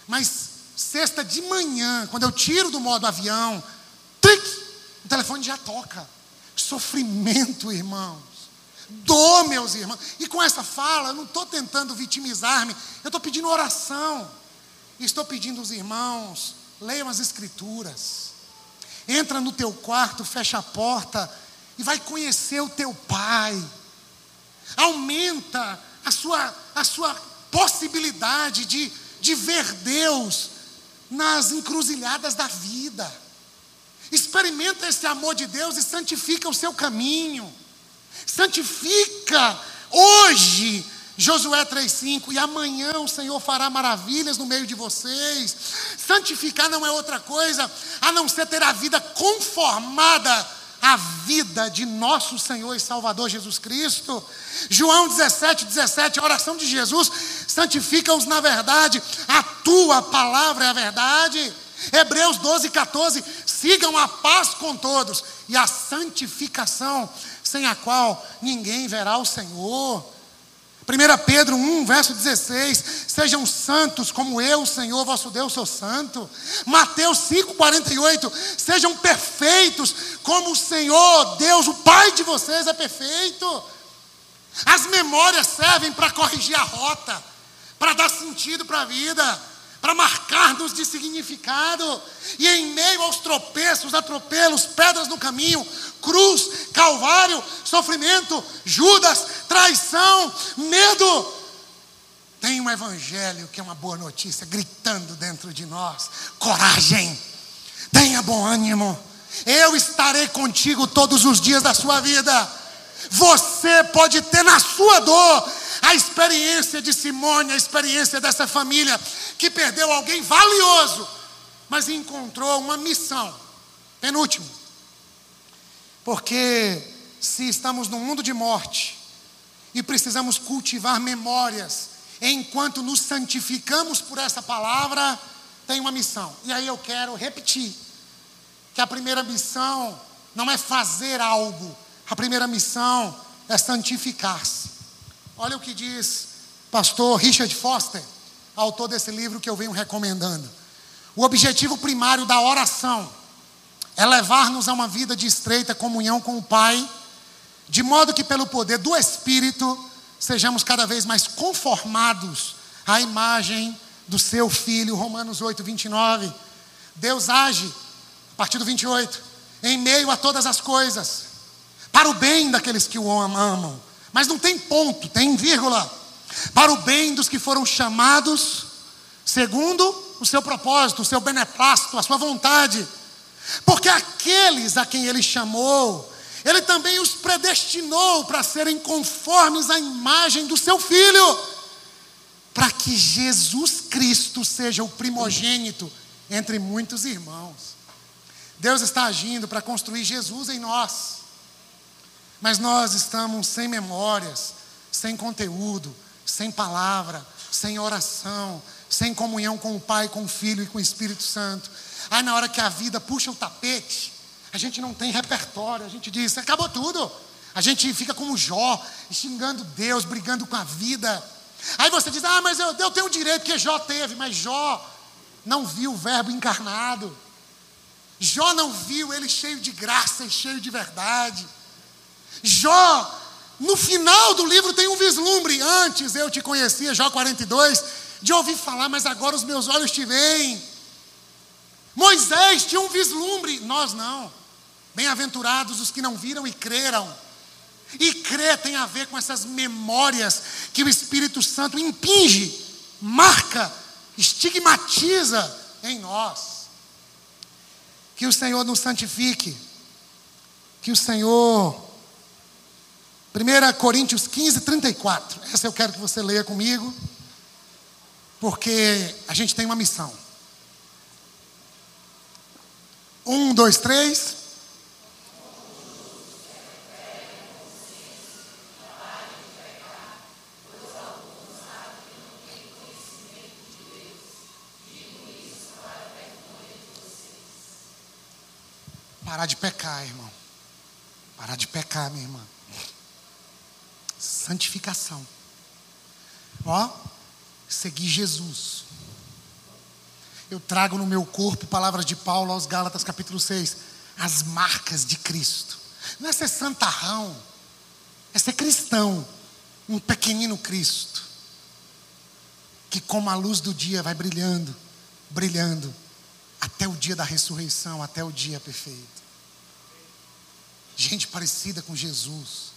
Mas sexta de manhã, quando eu tiro do modo avião, tric, o telefone já toca. Sofrimento, irmãos. Dor, meus irmãos. E com essa fala, eu não estou tentando vitimizar-me, eu estou pedindo oração. Estou pedindo aos irmãos, leiam as escrituras entra no teu quarto, fecha a porta e vai conhecer o teu pai. Aumenta a sua, a sua possibilidade de, de ver Deus nas encruzilhadas da vida. Experimenta esse amor de Deus e santifica o seu caminho. Santifica hoje Josué 3,5: E amanhã o Senhor fará maravilhas no meio de vocês. Santificar não é outra coisa a não ser ter a vida conformada à vida de nosso Senhor e Salvador Jesus Cristo. João 17, 17, a oração de Jesus: santifica-os na verdade, a tua palavra é a verdade. Hebreus 12, 14: sigam a paz com todos e a santificação, sem a qual ninguém verá o Senhor. 1 Pedro 1, verso 16: Sejam santos como eu, Senhor vosso Deus, sou santo. Mateus 5, 48: Sejam perfeitos como o Senhor, Deus, o Pai de vocês, é perfeito. As memórias servem para corrigir a rota, para dar sentido para a vida para marcar-nos de significado, e em meio aos tropeços, atropelos, pedras no caminho, cruz, calvário, sofrimento, Judas, traição, medo, tem um evangelho que é uma boa notícia gritando dentro de nós: coragem, tenha bom ânimo, eu estarei contigo todos os dias da sua vida. Você pode ter na sua dor a experiência de Simone, a experiência dessa família que perdeu alguém valioso, mas encontrou uma missão. Penúltimo. Porque se estamos num mundo de morte e precisamos cultivar memórias enquanto nos santificamos por essa palavra, tem uma missão. E aí eu quero repetir que a primeira missão não é fazer algo, a primeira missão é santificar-se. Olha o que diz pastor Richard Foster, autor desse livro que eu venho recomendando. O objetivo primário da oração é levar-nos a uma vida de estreita comunhão com o Pai, de modo que, pelo poder do Espírito, sejamos cada vez mais conformados à imagem do seu Filho. Romanos 8, 29. Deus age, a partir do 28, em meio a todas as coisas, para o bem daqueles que o amam mas não tem ponto, tem vírgula. Para o bem dos que foram chamados, segundo o seu propósito, o seu beneplácito, a sua vontade. Porque aqueles a quem ele chamou, ele também os predestinou para serem conformes à imagem do seu filho, para que Jesus Cristo seja o primogênito entre muitos irmãos. Deus está agindo para construir Jesus em nós. Mas nós estamos sem memórias, sem conteúdo, sem palavra, sem oração, sem comunhão com o Pai, com o Filho e com o Espírito Santo. Aí na hora que a vida puxa o tapete, a gente não tem repertório, a gente diz, acabou tudo. A gente fica como Jó, xingando Deus, brigando com a vida. Aí você diz, ah, mas eu, eu tenho direito, porque Jó teve, mas Jó não viu o verbo encarnado. Jó não viu ele cheio de graça e cheio de verdade. Jó, no final do livro tem um vislumbre. Antes eu te conhecia, Jó 42, de ouvir falar, mas agora os meus olhos te veem. Moisés tinha um vislumbre, nós não. Bem-aventurados os que não viram e creram. E crer tem a ver com essas memórias que o Espírito Santo impinge, marca, estigmatiza em nós. Que o Senhor nos santifique. Que o Senhor. 1 Coríntios 15, 34. Essa eu quero que você leia comigo. Porque a gente tem uma missão. Um, dois, três. Parar de pecar, irmão. Parar de pecar, minha irmã. Santificação. Ó, seguir Jesus. Eu trago no meu corpo, palavras de Paulo aos Gálatas, capítulo 6, as marcas de Cristo. Não é ser santarrão, é ser cristão, um pequenino Cristo, que como a luz do dia vai brilhando, brilhando, até o dia da ressurreição, até o dia perfeito gente parecida com Jesus,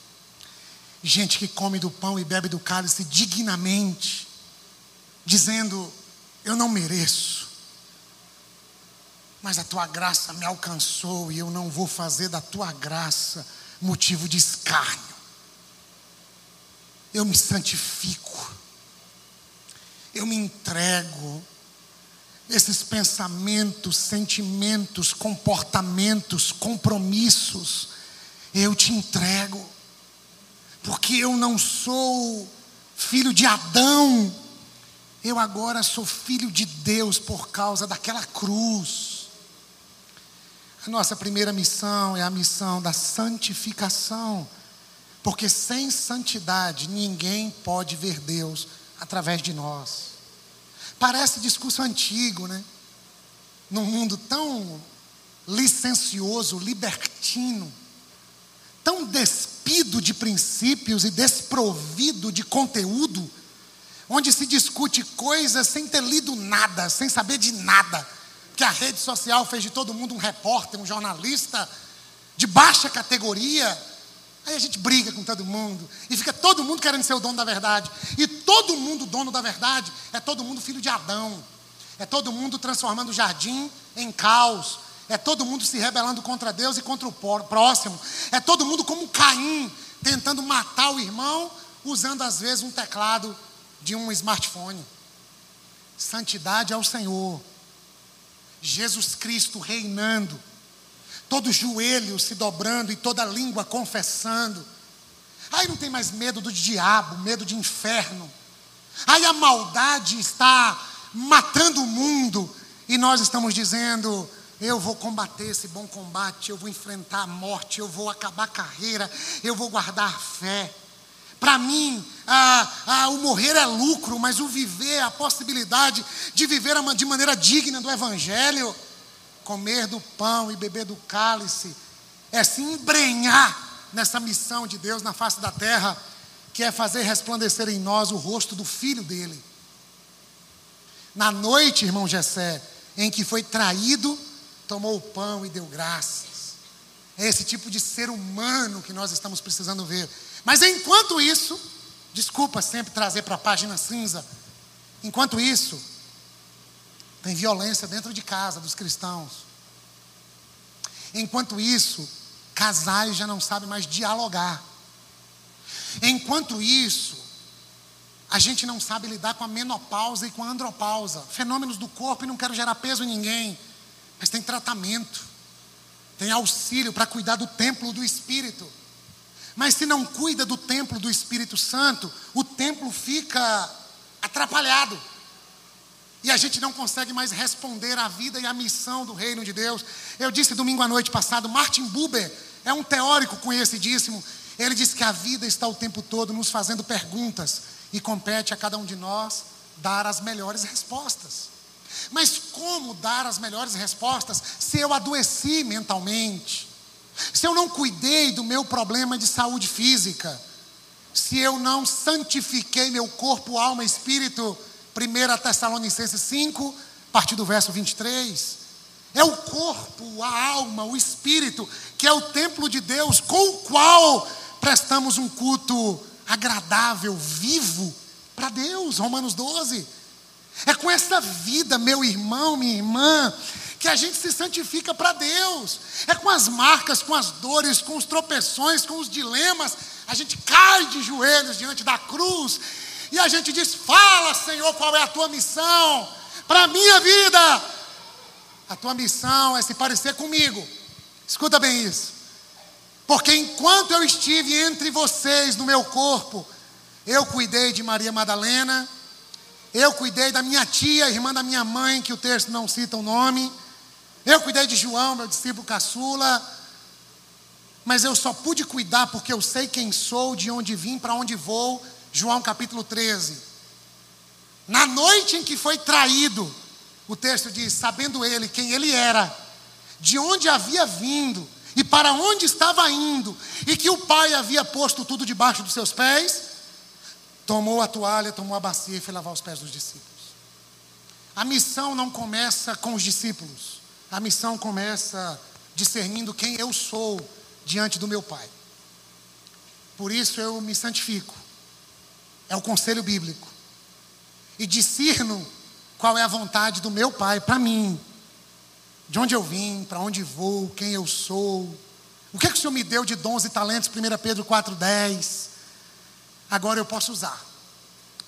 gente que come do pão e bebe do cálice dignamente, dizendo: Eu não mereço, mas a tua graça me alcançou e eu não vou fazer da tua graça motivo de escárnio. Eu me santifico, eu me entrego. Esses pensamentos, sentimentos, comportamentos, compromissos, eu te entrego, porque eu não sou filho de Adão, eu agora sou filho de Deus por causa daquela cruz. A nossa primeira missão é a missão da santificação, porque sem santidade ninguém pode ver Deus através de nós. Parece discurso antigo, né? Num mundo tão licencioso, libertino tão despido de princípios e desprovido de conteúdo, onde se discute coisas sem ter lido nada, sem saber de nada, que a rede social fez de todo mundo um repórter, um jornalista de baixa categoria. Aí a gente briga com todo mundo e fica todo mundo querendo ser o dono da verdade. E todo mundo dono da verdade é todo mundo filho de Adão. É todo mundo transformando o jardim em caos, é todo mundo se rebelando contra Deus e contra o próximo. É todo mundo como Caim, tentando matar o irmão, usando às vezes um teclado de um smartphone. Santidade ao Senhor. Jesus Cristo reinando. Todo joelho se dobrando e toda língua confessando. Aí não tem mais medo do diabo, medo de inferno. Aí a maldade está matando o mundo e nós estamos dizendo: eu vou combater esse bom combate, eu vou enfrentar a morte, eu vou acabar a carreira, eu vou guardar fé. Para mim, ah, ah, o morrer é lucro, mas o viver, a possibilidade de viver de maneira digna do Evangelho, comer do pão e beber do cálice, é se embrenhar nessa missão de Deus na face da terra, que é fazer resplandecer em nós o rosto do Filho dele. Na noite, irmão Jessé, em que foi traído, tomou o pão e deu graças. É esse tipo de ser humano que nós estamos precisando ver. Mas enquanto isso, desculpa sempre trazer para a página cinza, enquanto isso, tem violência dentro de casa dos cristãos. Enquanto isso, casais já não sabem mais dialogar. Enquanto isso, a gente não sabe lidar com a menopausa e com a andropausa, fenômenos do corpo e não quero gerar peso em ninguém. Mas tem tratamento, tem auxílio para cuidar do templo do Espírito. Mas se não cuida do templo do Espírito Santo, o templo fica atrapalhado. E a gente não consegue mais responder à vida e à missão do reino de Deus. Eu disse domingo à noite passado, Martin Buber é um teórico conhecidíssimo. Ele disse que a vida está o tempo todo nos fazendo perguntas e compete a cada um de nós dar as melhores respostas. Mas como dar as melhores respostas se eu adoeci mentalmente? Se eu não cuidei do meu problema de saúde física? Se eu não santifiquei meu corpo, alma e espírito? 1 Tessalonicenses 5, a partir do verso 23. É o corpo, a alma, o espírito que é o templo de Deus, com o qual prestamos um culto agradável, vivo para Deus. Romanos 12. É com essa vida, meu irmão, minha irmã, que a gente se santifica para Deus. É com as marcas, com as dores, com os tropeções, com os dilemas. A gente cai de joelhos diante da cruz e a gente diz: Fala, Senhor, qual é a tua missão para a minha vida? A tua missão é se parecer comigo. Escuta bem isso. Porque enquanto eu estive entre vocês no meu corpo, eu cuidei de Maria Madalena, eu cuidei da minha tia, irmã da minha mãe, que o texto não cita o nome. Eu cuidei de João, meu discípulo caçula. Mas eu só pude cuidar porque eu sei quem sou, de onde vim, para onde vou. João capítulo 13. Na noite em que foi traído, o texto diz: sabendo ele quem ele era, de onde havia vindo e para onde estava indo, e que o pai havia posto tudo debaixo dos seus pés, tomou a toalha, tomou a bacia e foi lavar os pés dos discípulos. A missão não começa com os discípulos, a missão começa discernindo quem eu sou diante do meu pai. Por isso eu me santifico, é o conselho bíblico, e discerno qual é a vontade do meu pai para mim, de onde eu vim, para onde vou, quem eu sou, o que, é que o Senhor me deu de dons e talentos, 1 Pedro 4,10 agora eu posso usar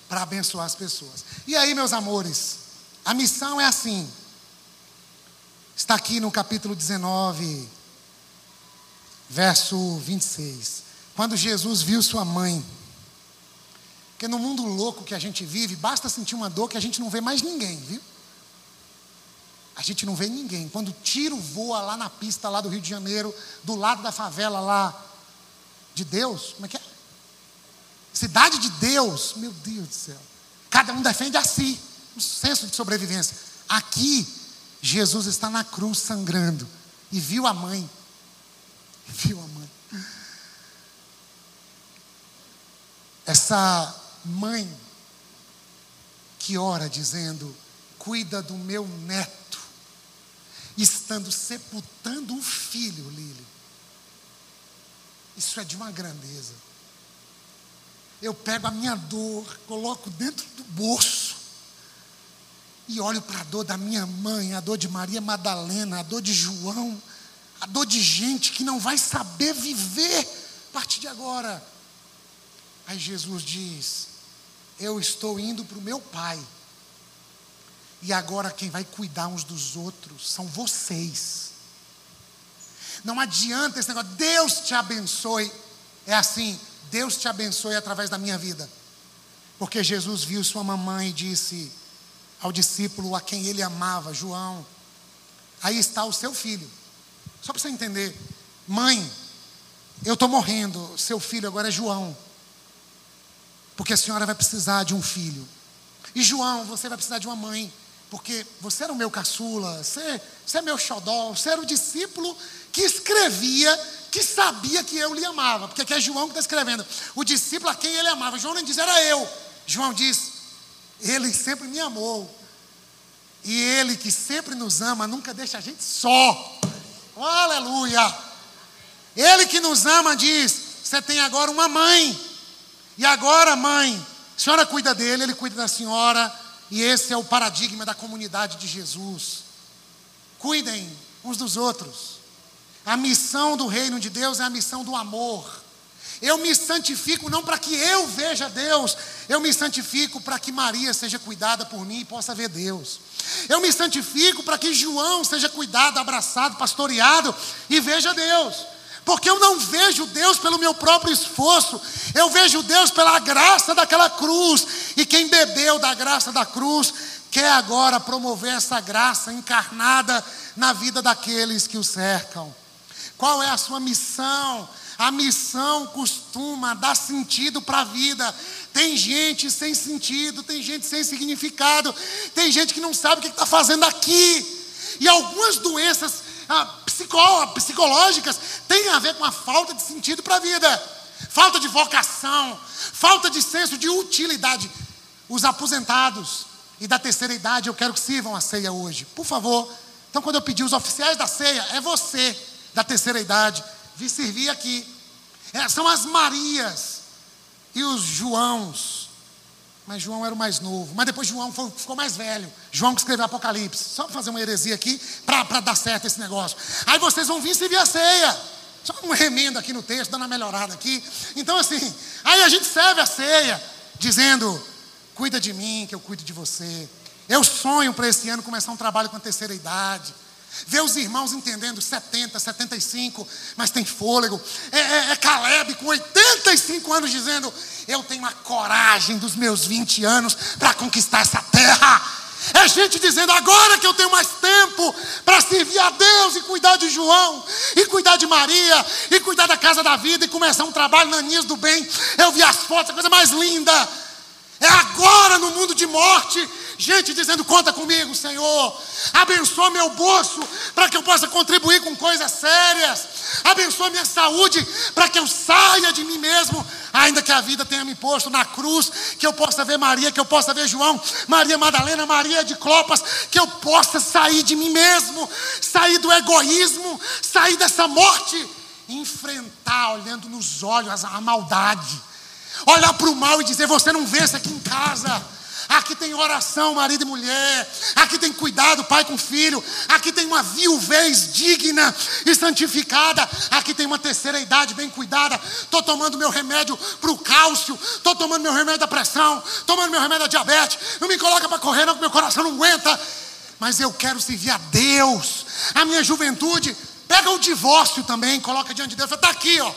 para abençoar as pessoas. E aí, meus amores, a missão é assim. Está aqui no capítulo 19, verso 26. Quando Jesus viu sua mãe, porque no mundo louco que a gente vive, basta sentir uma dor que a gente não vê mais ninguém, viu? A gente não vê ninguém. Quando o tiro voa lá na pista, lá do Rio de Janeiro, do lado da favela lá de Deus, como é que é? Cidade de Deus, meu Deus do céu. Cada um defende a si, um senso de sobrevivência. Aqui, Jesus está na cruz sangrando e viu a mãe. Viu a mãe. Essa mãe que ora dizendo: Cuida do meu neto, estando sepultando um filho, Lili. Isso é de uma grandeza eu pego a minha dor, coloco dentro do bolso e olho para a dor da minha mãe, a dor de Maria Madalena, a dor de João, a dor de gente que não vai saber viver a partir de agora. Aí Jesus diz: Eu estou indo para o meu Pai, e agora quem vai cuidar uns dos outros são vocês. Não adianta esse negócio, Deus te abençoe. É assim, Deus te abençoe através da minha vida. Porque Jesus viu sua mamãe e disse ao discípulo a quem ele amava, João: Aí está o seu filho. Só para você entender, mãe, eu estou morrendo, seu filho agora é João. Porque a senhora vai precisar de um filho. E João, você vai precisar de uma mãe. Porque você era o meu caçula, você, você é meu xodó, você era o discípulo que escrevia que sabia que eu lhe amava, porque aqui é João que está escrevendo, o discípulo a quem ele amava. João nem diz, era eu. João diz, ele sempre me amou. E ele que sempre nos ama, nunca deixa a gente só. aleluia! Ele que nos ama diz: Você tem agora uma mãe. E agora, mãe, a senhora cuida dele, ele cuida da senhora. E esse é o paradigma da comunidade de Jesus. Cuidem uns dos outros. A missão do reino de Deus é a missão do amor. Eu me santifico não para que eu veja Deus, eu me santifico para que Maria seja cuidada por mim e possa ver Deus. Eu me santifico para que João seja cuidado, abraçado, pastoreado e veja Deus. Porque eu não vejo Deus pelo meu próprio esforço, eu vejo Deus pela graça daquela cruz. E quem bebeu da graça da cruz quer agora promover essa graça encarnada na vida daqueles que o cercam. Qual é a sua missão? A missão costuma dar sentido para a vida. Tem gente sem sentido, tem gente sem significado, tem gente que não sabe o que está fazendo aqui. E algumas doenças ah, psicológicas têm a ver com a falta de sentido para a vida, falta de vocação, falta de senso de utilidade. Os aposentados e da terceira idade, eu quero que sirvam a ceia hoje, por favor. Então, quando eu pedir os oficiais da ceia, é você da terceira idade, vi servir aqui. É, são as Marias e os Joãos. Mas João era o mais novo. Mas depois João foi, ficou mais velho. João que escreveu Apocalipse. Só para fazer uma heresia aqui, para dar certo esse negócio. Aí vocês vão vir servir a ceia. Só um remendo aqui no texto, dando uma melhorada aqui. Então, assim, aí a gente serve a ceia, dizendo: cuida de mim, que eu cuido de você. Eu sonho para esse ano começar um trabalho com a terceira idade. Ver os irmãos entendendo 70, 75, mas tem fôlego. É, é, é Caleb com 85 anos dizendo: Eu tenho a coragem dos meus 20 anos para conquistar essa terra. É gente dizendo: agora que eu tenho mais tempo para servir a Deus e cuidar de João, e cuidar de Maria, e cuidar da casa da vida, e começar um trabalho na Aninhas do Bem. Eu vi as fotos, a coisa mais linda. É agora no mundo de morte gente dizendo: conta comigo, Senhor. Abençoa meu bolso para que eu possa contribuir com coisas sérias. Abençoa minha saúde para que eu saia de mim mesmo, ainda que a vida tenha me posto na cruz, que eu possa ver Maria, que eu possa ver João, Maria Madalena, Maria de Clopas, que eu possa sair de mim mesmo, sair do egoísmo, sair dessa morte, enfrentar olhando nos olhos a maldade. Olhar para o mal e dizer: Você não vence aqui em casa. Aqui tem oração, marido e mulher. Aqui tem cuidado, pai com filho. Aqui tem uma viuvez digna e santificada. Aqui tem uma terceira idade bem cuidada. Estou tomando meu remédio para o cálcio. Estou tomando meu remédio da pressão. Tomando meu remédio da diabetes. Não me coloca para correr, não, que meu coração não aguenta. Mas eu quero servir a Deus. A minha juventude. Pega o divórcio também, coloca diante de Deus. Está aqui, ó.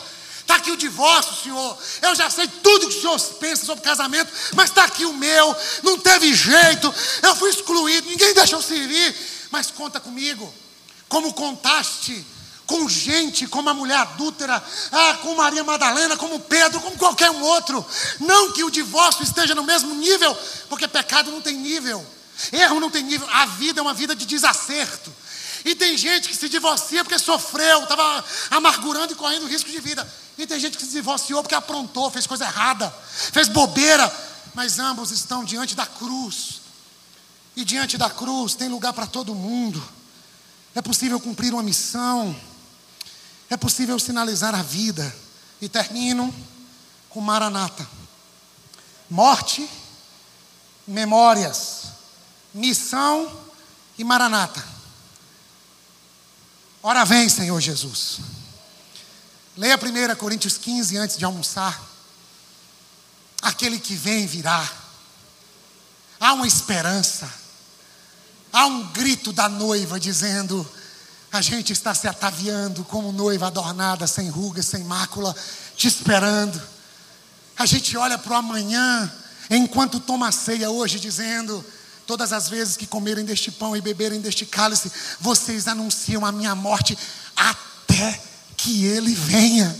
Está aqui o divórcio, Senhor. Eu já sei tudo que o Senhor pensa sobre casamento, mas está aqui o meu. Não teve jeito. Eu fui excluído. Ninguém deixou servir. Mas conta comigo. Como contaste com gente, como a mulher adúltera, ah, com Maria Madalena, como Pedro, como qualquer um outro. Não que o divórcio esteja no mesmo nível, porque pecado não tem nível. Erro não tem nível. A vida é uma vida de desacerto. E tem gente que se divorcia porque sofreu, estava amargurando e correndo risco de vida. E tem gente que se divorciou porque aprontou, fez coisa errada, fez bobeira. Mas ambos estão diante da cruz. E diante da cruz tem lugar para todo mundo. É possível cumprir uma missão. É possível sinalizar a vida. E termino com Maranata. Morte, memórias, missão e Maranata. Ora vem, Senhor Jesus. Leia 1 Coríntios 15 antes de almoçar. Aquele que vem virá. Há uma esperança. Há um grito da noiva dizendo: a gente está se ataviando como noiva adornada, sem rugas, sem mácula, te esperando. A gente olha para o amanhã, enquanto toma a ceia hoje, dizendo: todas as vezes que comerem deste pão e beberem deste cálice, vocês anunciam a minha morte até que ele venha.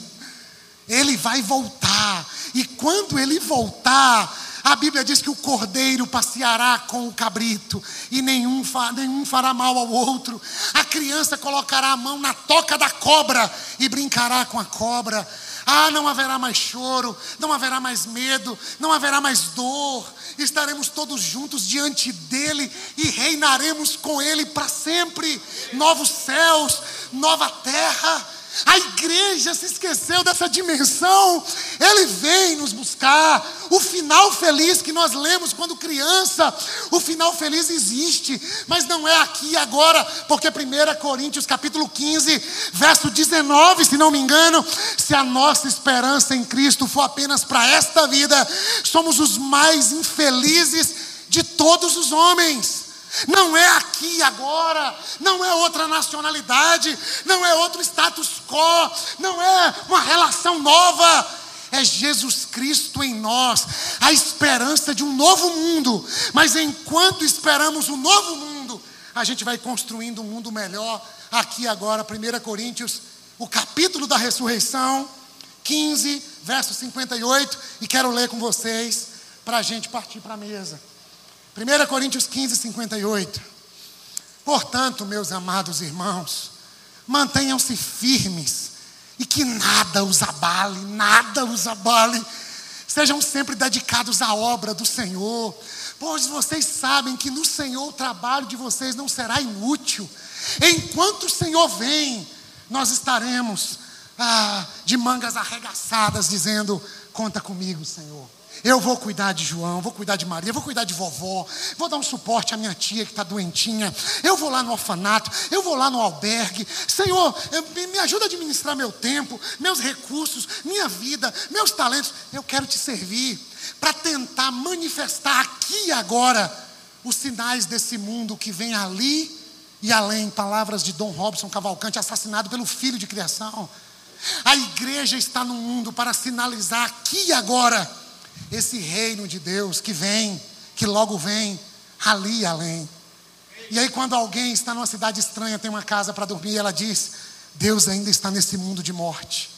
Ele vai voltar. E quando ele voltar, a Bíblia diz que o cordeiro passeará com o cabrito, e nenhum, nenhum fará mal ao outro. A criança colocará a mão na toca da cobra e brincará com a cobra. Ah, não haverá mais choro, não haverá mais medo, não haverá mais dor. Estaremos todos juntos diante dele e reinaremos com ele para sempre. Novos céus, nova terra a igreja se esqueceu dessa dimensão. Ele vem nos buscar. O final feliz que nós lemos quando criança, o final feliz existe, mas não é aqui agora, porque 1 Coríntios capítulo 15, verso 19, se não me engano, se a nossa esperança em Cristo for apenas para esta vida, somos os mais infelizes de todos os homens. Não é aqui agora, não é outra nacionalidade, não é outro status quo, não é uma relação nova. É Jesus Cristo em nós, a esperança de um novo mundo. Mas enquanto esperamos um novo mundo, a gente vai construindo um mundo melhor aqui agora. 1 Coríntios, o capítulo da ressurreição, 15, verso 58, e quero ler com vocês para a gente partir para a mesa. 1 Coríntios 15, 58. Portanto, meus amados irmãos, mantenham-se firmes e que nada os abale, nada os abale. Sejam sempre dedicados à obra do Senhor, pois vocês sabem que no Senhor o trabalho de vocês não será inútil. Enquanto o Senhor vem, nós estaremos ah, de mangas arregaçadas, dizendo: Conta comigo, Senhor. Eu vou cuidar de João, vou cuidar de Maria, vou cuidar de vovó, vou dar um suporte à minha tia que está doentinha. Eu vou lá no orfanato, eu vou lá no albergue. Senhor, me ajuda a administrar meu tempo, meus recursos, minha vida, meus talentos. Eu quero te servir para tentar manifestar aqui e agora os sinais desse mundo que vem ali e além. Palavras de Dom Robson Cavalcante, assassinado pelo filho de criação. A igreja está no mundo para sinalizar aqui e agora esse reino de Deus que vem, que logo vem, ali além. E aí, quando alguém está numa cidade estranha, tem uma casa para dormir, ela diz: Deus ainda está nesse mundo de morte.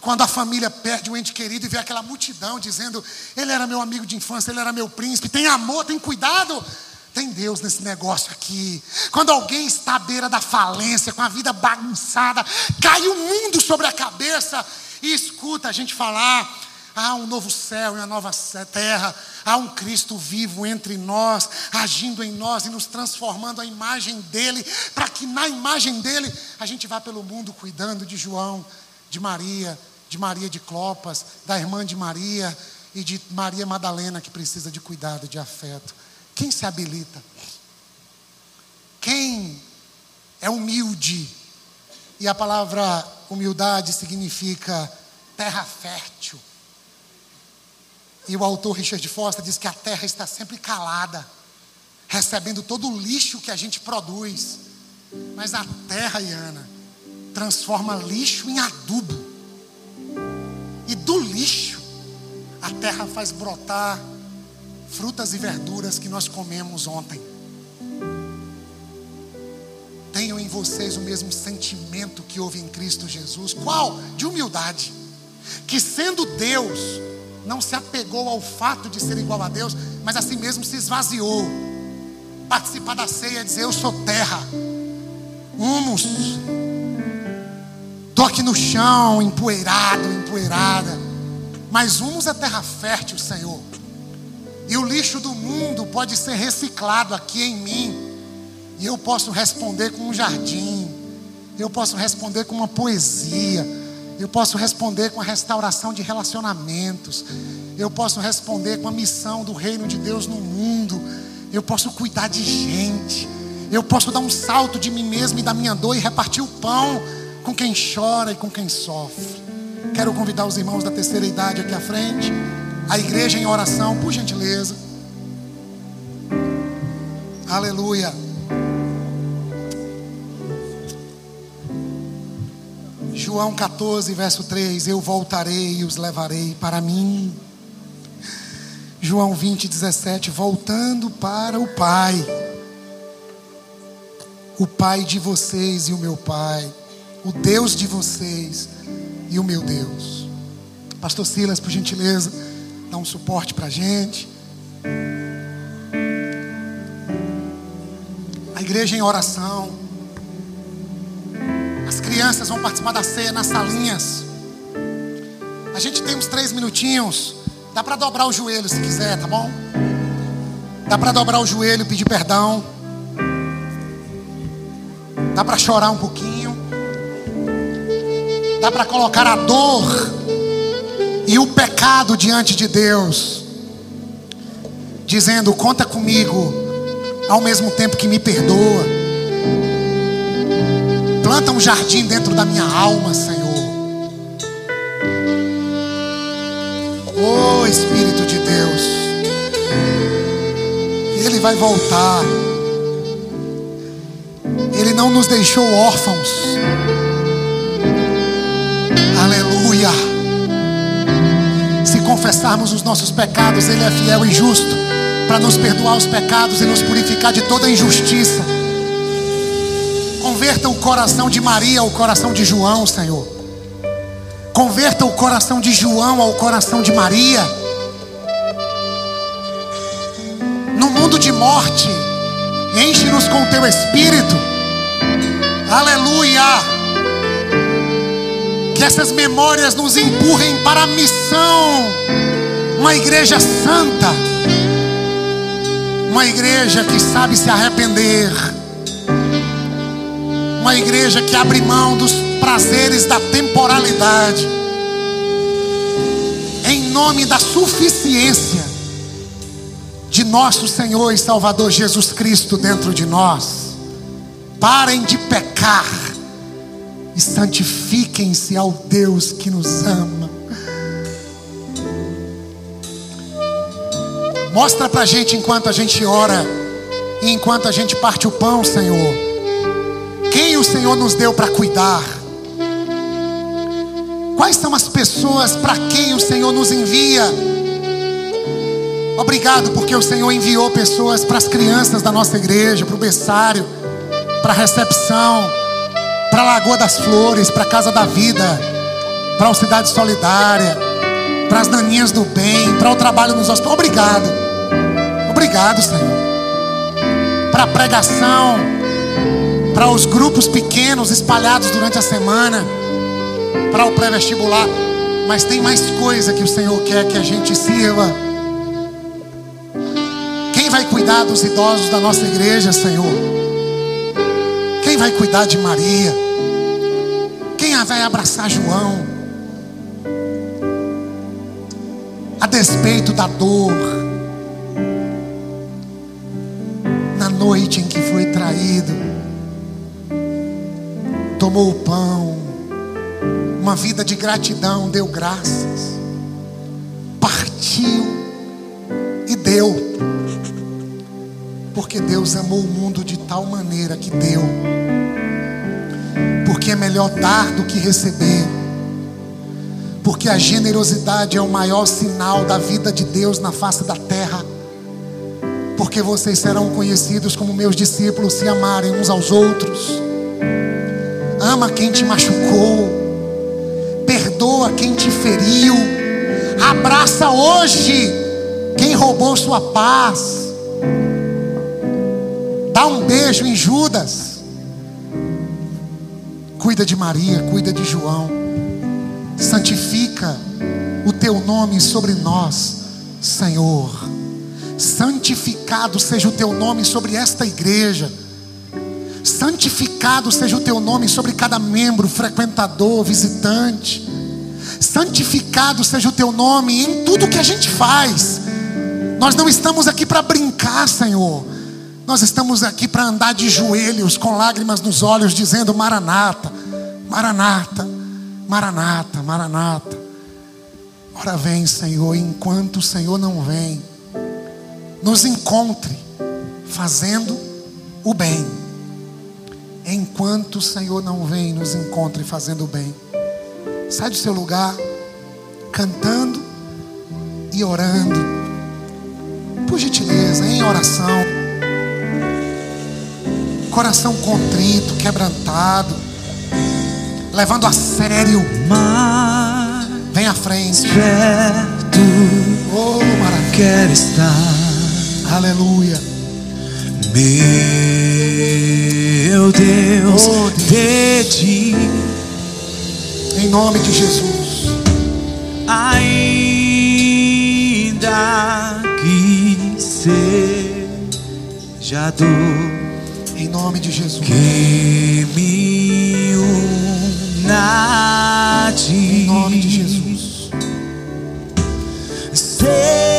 Quando a família perde um ente querido e vê aquela multidão dizendo: Ele era meu amigo de infância, ele era meu príncipe, tem amor, tem cuidado. Tem Deus nesse negócio aqui. Quando alguém está à beira da falência, com a vida bagunçada, cai o mundo sobre a cabeça e escuta a gente falar: há um novo céu e uma nova terra, há um Cristo vivo entre nós, agindo em nós e nos transformando a imagem dele, para que na imagem dele a gente vá pelo mundo cuidando de João, de Maria, de Maria de Clopas, da irmã de Maria e de Maria Madalena que precisa de cuidado, de afeto. Quem se habilita? Quem é humilde? E a palavra humildade significa terra fértil. E o autor Richard Foster diz que a terra está sempre calada, recebendo todo o lixo que a gente produz. Mas a terra, Iana, transforma lixo em adubo. E do lixo, a terra faz brotar frutas e verduras que nós comemos ontem. Tenham em vocês o mesmo sentimento que houve em Cristo Jesus. Qual? De humildade. Que sendo Deus, não se apegou ao fato de ser igual a Deus, mas assim mesmo se esvaziou. Participar da ceia e dizer: Eu sou terra, humus. Estou aqui no chão, empoeirado, empoeirada. Mas humus é terra fértil, Senhor. E o lixo do mundo pode ser reciclado aqui em mim. E eu posso responder com um jardim. Eu posso responder com uma poesia. Eu posso responder com a restauração de relacionamentos. Eu posso responder com a missão do reino de Deus no mundo. Eu posso cuidar de gente. Eu posso dar um salto de mim mesmo e da minha dor e repartir o pão com quem chora e com quem sofre. Quero convidar os irmãos da terceira idade aqui à frente a igreja em oração, por gentileza. Aleluia. João 14, verso 3: Eu voltarei e os levarei para mim. João 20, 17: Voltando para o Pai, o Pai de vocês e o meu Pai, o Deus de vocês e o meu Deus. Pastor Silas, por gentileza dá um suporte para a gente. A igreja em oração. As crianças vão participar da ceia nas salinhas. A gente tem uns três minutinhos. Dá para dobrar o joelho se quiser, tá bom? Dá para dobrar o joelho, pedir perdão. Dá para chorar um pouquinho. Dá para colocar a dor e o pecado diante de Deus, dizendo: Conta comigo, ao mesmo tempo que me perdoa. Planta um jardim dentro da minha alma, Senhor. Oh Espírito de Deus, Ele vai voltar. Ele não nos deixou órfãos. Aleluia confessarmos os nossos pecados, Ele é fiel e justo para nos perdoar os pecados e nos purificar de toda injustiça. Converta o coração de Maria ao coração de João, Senhor. Converta o coração de João ao coração de Maria. No mundo de morte, enche-nos com teu espírito. Aleluia que essas memórias nos empurrem para a missão. Uma igreja santa, uma igreja que sabe se arrepender, Uma igreja que abre mão dos prazeres da temporalidade. Em nome da suficiência de nosso Senhor e Salvador Jesus Cristo dentro de nós. Parem de pecar e santifiquem-se ao Deus que nos ama. Mostra pra gente enquanto a gente ora e enquanto a gente parte o pão, Senhor. Quem o Senhor nos deu para cuidar? Quais são as pessoas para quem o Senhor nos envia? Obrigado porque o Senhor enviou pessoas para as crianças da nossa igreja, para o berçário, para a recepção, para a Lagoa das Flores, para a Casa da Vida, para a Cidade Solidária, para as naninhas do bem, para o trabalho nos hospitais. Obrigado. Obrigado, Senhor. Para a pregação, para os grupos pequenos espalhados durante a semana, para o pré-vestibular. Mas tem mais coisa que o Senhor quer que a gente sirva. Quem vai cuidar dos idosos da nossa igreja, Senhor? Quem vai cuidar de Maria? Quem vai abraçar João? A despeito da dor, noite em que foi traído, tomou o pão, uma vida de gratidão, deu graças, partiu e deu, porque Deus amou o mundo de tal maneira que deu, porque é melhor dar do que receber. Porque a generosidade é o maior sinal da vida de Deus na face da terra. Porque vocês serão conhecidos como meus discípulos se amarem uns aos outros. Ama quem te machucou, perdoa quem te feriu, abraça hoje quem roubou sua paz. Dá um beijo em Judas. Cuida de Maria, cuida de João. Santifica o teu nome sobre nós, Senhor santificado seja o teu nome sobre esta igreja. Santificado seja o teu nome sobre cada membro, frequentador, visitante. Santificado seja o teu nome em tudo que a gente faz. Nós não estamos aqui para brincar, Senhor. Nós estamos aqui para andar de joelhos, com lágrimas nos olhos, dizendo: Maranata, Maranata, Maranata, Maranata. Ora vem, Senhor, enquanto o Senhor não vem nos encontre fazendo o bem. Enquanto o Senhor não vem, nos encontre fazendo o bem. Sai do seu lugar, cantando e orando. Por gentileza, em oração. Coração contrito, quebrantado. Levando a sério. Vem à frente. Perto. Oh, maravilha. Quero estar Aleluia. Meu Deus, oh, Deus. de ti. Em nome de Jesus. Ainda que seja dor. Em nome de Jesus. Que me una Em nome de Jesus. Sei